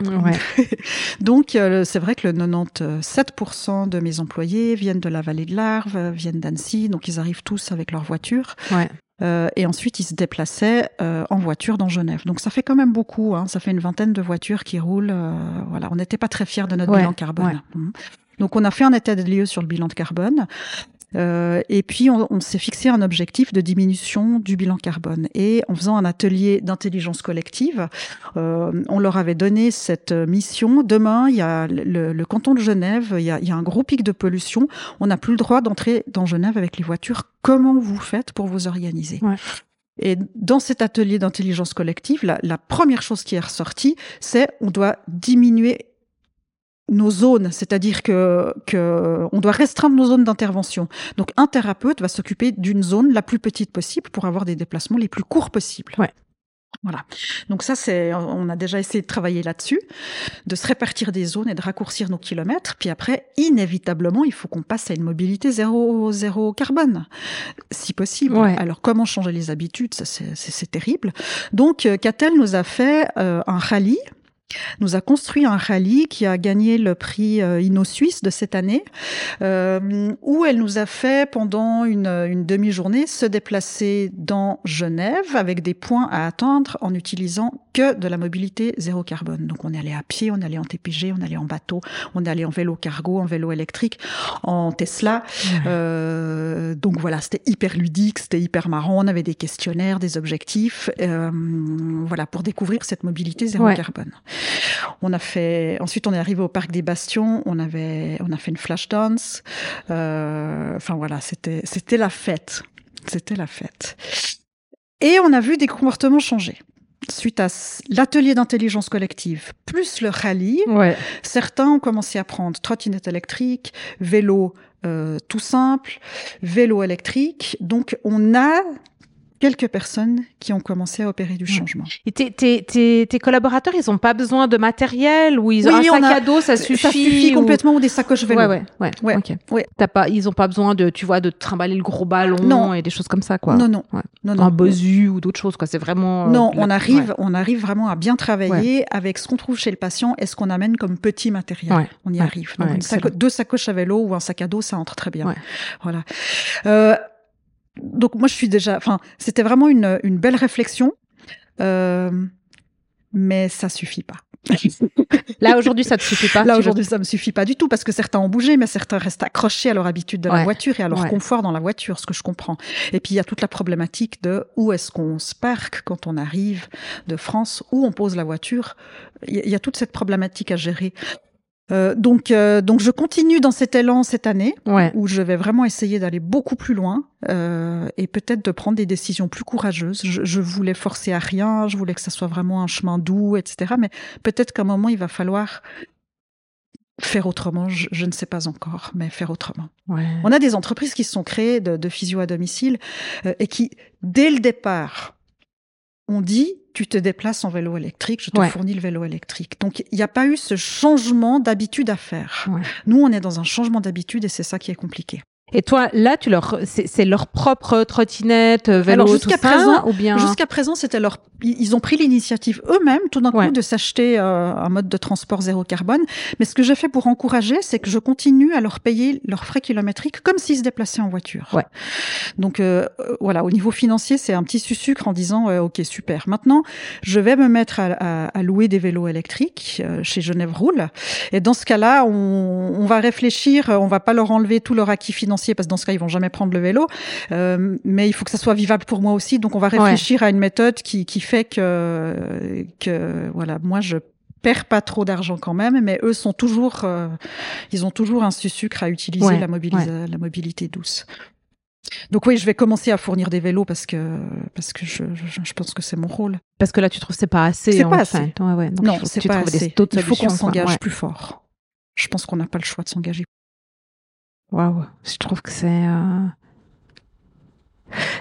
Donc, euh, c'est vrai que le 97% de mes employés viennent de la vallée de l'Arve, viennent d'Annecy. Donc, ils arrivent tous avec leur voiture. Euh, et ensuite, ils se déplaçaient en voiture dans Genève. Donc, ça fait quand même beaucoup. Hein. Ça fait une vingtaine de voitures qui roulent. voilà, on n'était pas très fiers de notre bilan carbone. Mmh. Donc, on a fait un état de lieu sur le bilan de carbone. Euh, et puis, on, s'est fixé un objectif de diminution du bilan carbone. Et en faisant un atelier d'intelligence collective, euh, on leur avait donné cette mission. Demain, il y a le, canton de Genève, il y, a, un gros pic de pollution. On n'a plus le droit d'entrer dans Genève avec les voitures. Comment vous faites pour vous organiser? et dans cet atelier d'intelligence collective, la, la, première chose qui est ressortie, c'est on doit diminuer nos zones, c'est-à-dire que, que on doit restreindre nos zones d'intervention. Donc un thérapeute va s'occuper d'une zone la plus petite possible pour avoir des déplacements les plus courts possibles. Ouais. Voilà. Donc ça, c'est, on a déjà essayé de travailler là-dessus, de se répartir des zones et de raccourcir nos kilomètres. Puis après, inévitablement, il faut qu'on passe à une mobilité zéro, zéro carbone, si possible. Ouais. Alors, comment changer les habitudes Ça, c'est terrible. Donc, Catel nous a fait euh, un rallye nous a construit un rallye qui a gagné le prix euh, Inno Suisse de cette année, euh, où elle nous a fait pendant une, une demi-journée se déplacer dans Genève avec des points à atteindre en utilisant que de la mobilité zéro carbone. Donc on est allé à pied, on est allé en TPG, on est allé en bateau, on est allé en vélo cargo, en vélo électrique, en Tesla. Euh, donc voilà, c'était hyper ludique, c'était hyper marrant. On avait des questionnaires, des objectifs, euh, voilà pour découvrir cette mobilité zéro Ouais. carbone. On a fait. Ensuite, on est arrivé au parc des Bastions. On avait, on a fait une flash dance. Euh, enfin voilà, c'était, c'était la fête. C'était la fête. Et on a vu des comportements changer suite à l'atelier d'intelligence collective plus le rallye. Ouais. Certains ont commencé à prendre trottinette électrique, vélo euh, tout simple, vélo électrique. Donc on a quelques personnes qui ont commencé à opérer du changement. Et tes, tes, tes, tes collaborateurs, ils n'ont pas besoin de matériel ou ils ont Oui, un on sac a- à dos, ça suffit Ça suffit ou- complètement ou des sacoches vélo. Ouais, ouais, ouais. Ouais, ok. ouais. T'as pas, ils ont pas besoin de, tu vois, de trimballer le gros ballon Non. et des choses comme ça, quoi. Non, non, Ouais. non, Un bosu ou d'autres choses, quoi. C'est vraiment. euh, Non, la- on arrive, on arrive vraiment à bien travailler avec ce qu'on trouve chez le patient et ce qu'on amène comme petit matériel. Ouais, On y arrive. Donc une saco- deux sacoches à vélo ou un sac à dos, ça entre très bien. Ouais. Voilà. Euh, donc moi, je suis déjà. Enfin, c'était vraiment une, une belle réflexion, euh, mais ça suffit pas. Là, aujourd'hui, ça te suffit pas. Là aujourd'hui, ça me suffit pas du tout parce que certains ont bougé, mais certains restent accrochés à leur habitude de la voiture et à leur Ouais. confort dans la voiture, ce que je comprends. Et puis il y a toute la problématique de où est-ce qu'on se parque quand on arrive de France, où on pose la voiture. Il y a toute cette problématique à gérer. Euh, donc, euh, donc je continue dans cet élan cette année. Ouais. où je vais vraiment essayer d'aller beaucoup plus loin euh, et peut-être de prendre des décisions plus courageuses. Je, je voulais forcer à rien, je voulais que ça soit vraiment un chemin doux, etc. Mais peut-être qu'à un moment, il va falloir faire autrement. Je, je ne sais pas encore, mais faire autrement. Ouais. On a des entreprises qui se sont créées de, de physio à domicile euh, et qui, dès le départ, ont dit tu te déplaces en vélo électrique, je te Ouais. fournis le vélo électrique. Donc il n'y a pas eu ce changement d'habitude à faire. Ouais. Nous, on est dans un changement d'habitude et c'est ça qui est compliqué. Et toi, là, tu leur, c'est leur propre trottinette, euh, vélo, Alors, tout ça, présent- ou bien. Jusqu'à présent, c'était leur, ils ont pris l'initiative eux-mêmes, tout d'un Ouais. coup, de s'acheter euh, un mode de transport zéro carbone. Mais ce que j'ai fait pour encourager, c'est que je continue à leur payer leurs frais kilométriques comme s'ils se déplaçaient en voiture. Ouais. Donc euh, euh, voilà, au niveau financier, c'est un petit sucre en disant euh, ok super. Maintenant, je vais me mettre à, à- à louer des vélos électriques chez Genève Roule. Et dans ce cas-là, on, on va réfléchir. On va pas leur enlever tout leur acquis financier parce que dans ce cas, ils vont jamais prendre le vélo. Euh, mais il faut que ça soit vivable pour moi aussi. Donc on va réfléchir à une méthode qui, qui fait que que voilà, moi je perds pas trop d'argent quand même, mais eux sont toujours, euh, ils ont toujours un sucre à utiliser Ouais, la, mobilité douce. Donc oui, je vais commencer à fournir des vélos parce que parce que je, je, je pense que c'est mon rôle. Parce que là, tu trouves que c'est pas assez. C'est pas fait. assez. Ouais. Donc, non, c'est pas assez. Il faut qu'on s'engage plus fort. Je pense qu'on n'a pas le choix de s'engager. Waouh, je trouve que c'est. euh,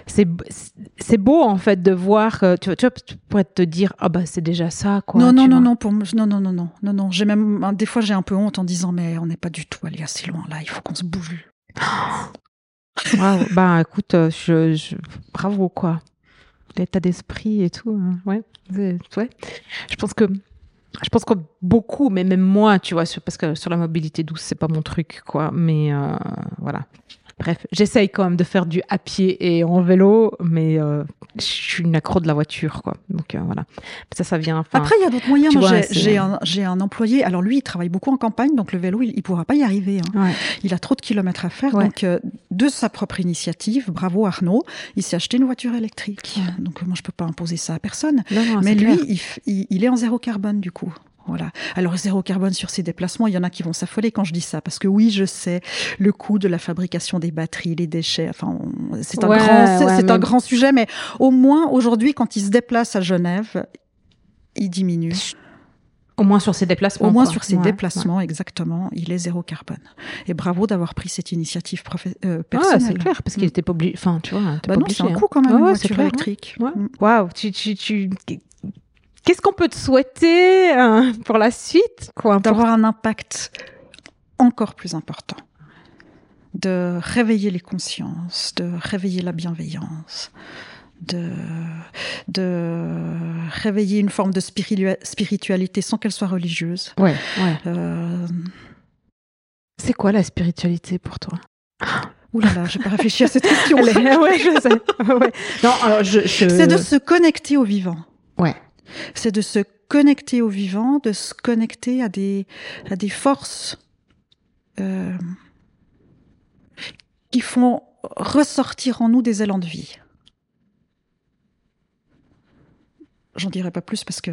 C'est beau en fait de voir que tu, vois, tu tu pourrais te dire ah bah c'est déjà ça quoi. non, non, non, non, pour non, non, non, non, non, non. J'ai même hein, des fois j'ai un peu honte en disant mais on n'est pas du tout allé assez loin là. Il faut qu'on se bouge. Waouh, bah écoute, euh, je, je- bravo quoi. L'état d'esprit et tout, hein, ouais, ouais. Je pense que, je pense que beaucoup, mais même moi, tu vois, parce que sur la mobilité douce, c'est pas mon truc, quoi. Mais euh, voilà. Bref, j'essaye quand même de faire du à pied et en vélo, mais euh, je suis une accro de la voiture, quoi. Donc euh, voilà. Ça, ça vient. Après, il y a d'autres moyens. j'ai- un, employé. Alors lui, il travaille beaucoup en campagne, donc le vélo, il, il pourra pas y arriver. hein. ouais. Il a trop de kilomètres à faire. Ouais. Donc, euh, de sa propre initiative, bravo Arnaud, il s'est acheté une voiture électrique. Donc, moi, je peux pas imposer ça à personne. Non, non, Mais lui, il est en zéro carbone du coup. Voilà. Alors zéro carbone sur ses déplacements, il y en a qui vont s'affoler quand je dis ça, parce que oui, je sais le coût de la fabrication des batteries, les déchets. Enfin, c'est un Ouais, grand, c'est ouais, un grand sujet, mais au moins aujourd'hui, quand il se déplace à Genève, il diminue. Au moins sur ses déplacements. Au moins quoi. sur ses Ouais, déplacements, exactement, il est zéro carbone. Et bravo d'avoir pris cette initiative euh. Ouais, personnelle. c'est clair, parce qu'il Mm. était pas obligé. Enfin, tu vois, Bah pas non, c'est un hein. coût quand même, Ouais, une voiture clair, ouais. électrique. Mm. Waouh, tu, tu, tu... Qu'est-ce qu'on peut te souhaiter euh, pour la suite? D'avoir un impact encore plus important, de réveiller les consciences, de réveiller la bienveillance, de, de réveiller une forme de spiritua- spiritualité sans qu'elle soit religieuse. Ouais, ouais. Euh, C'est quoi la spiritualité pour toi? Ouh là là, j'ai pas réfléchi à cette question. Ouais, je sais. Ouais. Non, alors je. je- C'est de se connecter au vivant. Ouais. C'est de se connecter au vivant, de se connecter à des, à des forces euh, qui font ressortir en nous des élans de vie. J'en dirai pas plus parce que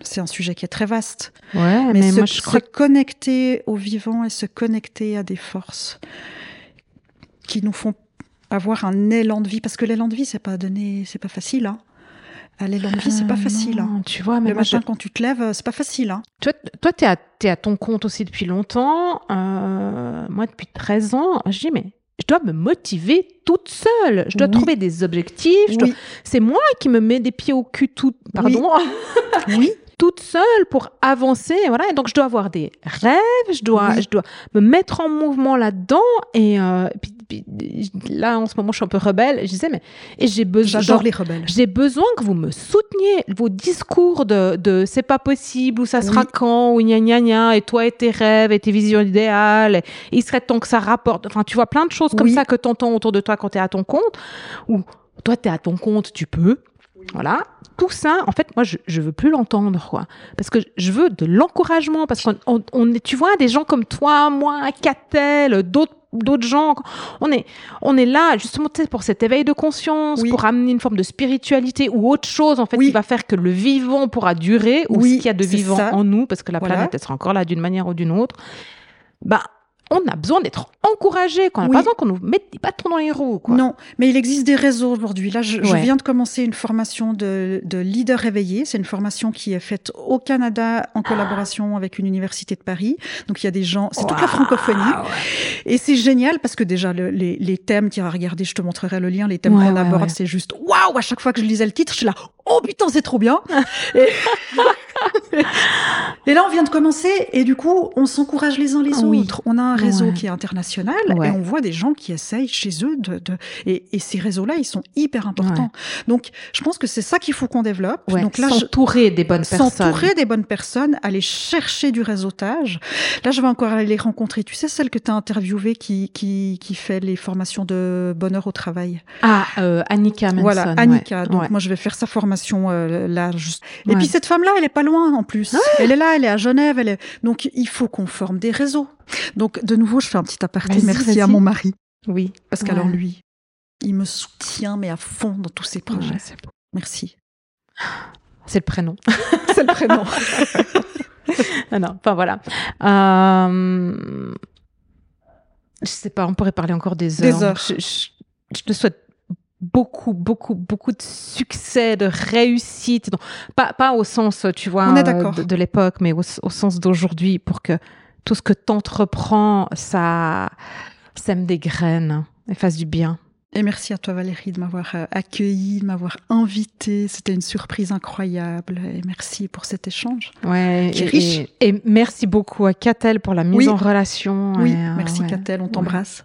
c'est un sujet qui est très vaste. Ouais, Mais, mais, se, moi je crois se connecter au vivant et se connecter à des forces qui nous font avoir un élan de vie. Parce que l'élan de vie, c'est pas donné, c'est pas facile. Hein. De vie, c'est pas Euh, facile. hein. Tu vois, mais Le matin, quand tu te lèves, euh, c'est pas facile. Hein. toi, toi, t'es à, t'es à ton compte aussi depuis longtemps. Euh, moi, depuis 13 ans, je dis, mais je dois me motiver toute seule. Je dois Oui. trouver des objectifs. dois- Oui, C'est moi qui me mets des pieds au cul tout, pardon, oui, toute seule pour avancer. Voilà. Et donc, je dois avoir des rêves. Je dois, Oui. je dois me mettre en mouvement là-dedans. Et euh, puis, puis, là, en ce moment, je suis un peu rebelle. Je disais, mais et j'ai besoin. j'adore les rebelles. J'ai besoin que vous me souteniez. Vos discours de, de c'est pas possible, ou ça sera Oui. quand, ou gna gna gna, et toi et tes rêves, et tes visions idéales, et il serait temps que ça rapporte. Enfin, tu vois, plein de choses comme ça que tu entends autour de toi quand tu es à ton compte, ou toi, tu es à ton compte, tu peux. Voilà. Tout ça, en fait, moi, je, je veux plus l'entendre, quoi. Parce que je veux de l'encouragement, parce qu'on on, tu vois, des gens comme toi, moi, Catel, d'autres d'autres gens, on est, on est là justement pour cet éveil de conscience, Oui. pour amener une forme de spiritualité ou autre chose en fait Oui. qui va faire que le vivant pourra durer ou Oui, ce qu'il y a de vivant ça. en nous parce que la Voilà. planète elle sera encore là d'une manière ou d'une autre. Bah on a besoin d'être encouragé, qu'on n'a Oui. pas besoin qu'on nous mette des bâtons dans les roues. Quoi. Non, mais il existe des réseaux aujourd'hui. Là, je, je viens de commencer une formation de, de leader réveillé. C'est une formation qui est faite au Canada en collaboration avec une université de Paris. Donc il y a des gens, c'est toute la francophonie. Et c'est génial parce que déjà le- les, les thèmes, tu iras regarder, je te montrerai le lien, les thèmes Ouais, qu'on aborde, c'est juste waouh, à chaque fois que je lisais le titre, je suis là, oh putain, c'est trop bien. et... et là, on vient de commencer et du coup, on s'encourage les uns les Oui. autres. On a un réseau Ouais. qui est international Ouais. et on voit des gens qui essayent chez eux de, de... Et, et ces réseaux-là, ils sont hyper importants. Donc, je pense que c'est ça qu'il faut qu'on développe. Donc là, je- s'entourer des bonnes personnes. s'entourer des bonnes personnes, aller chercher du réseautage. Là, je vais encore aller les rencontrer. Tu sais, celle que tu as interviewée qui, qui, qui fait les formations de bonheur au travail. Ah, euh, Annika Manson. voilà. Annika. Donc, moi, je vais faire sa formation euh, là. Juste. Et puis, cette femme-là, elle est pas loin en plus. Elle est là, elle est à Genève. Elle est... Donc, il faut qu'on forme des réseaux. Donc, de nouveau, je fais un petit aparté. Merci à mon mari. Oui. Parce Ouais. qu'alors, lui, il me soutient, mais à fond dans tous ses projets. Ouais, c'est beau. Merci. C'est le prénom. C'est le prénom. Ah non, enfin voilà. Euh, Je sais pas, on pourrait parler encore des heures. Des heures. Je, je- je te souhaite beaucoup, beaucoup, beaucoup de succès, de réussite. Non, pas, pas au sens, tu vois, euh, de, de l'époque, mais au, au sens d'aujourd'hui, pour que tout ce que tu entreprends, ça sème des graines et fasse du bien. Et merci à toi Valérie de m'avoir euh, accueilli, de m'avoir invité. C'était une surprise incroyable. Et merci pour cet échange. Ouais, Qui est et, riche. et- et merci beaucoup à Catel pour la mise Oui. en relation. Oui, et, euh, merci ouais. Catel, on t'embrasse.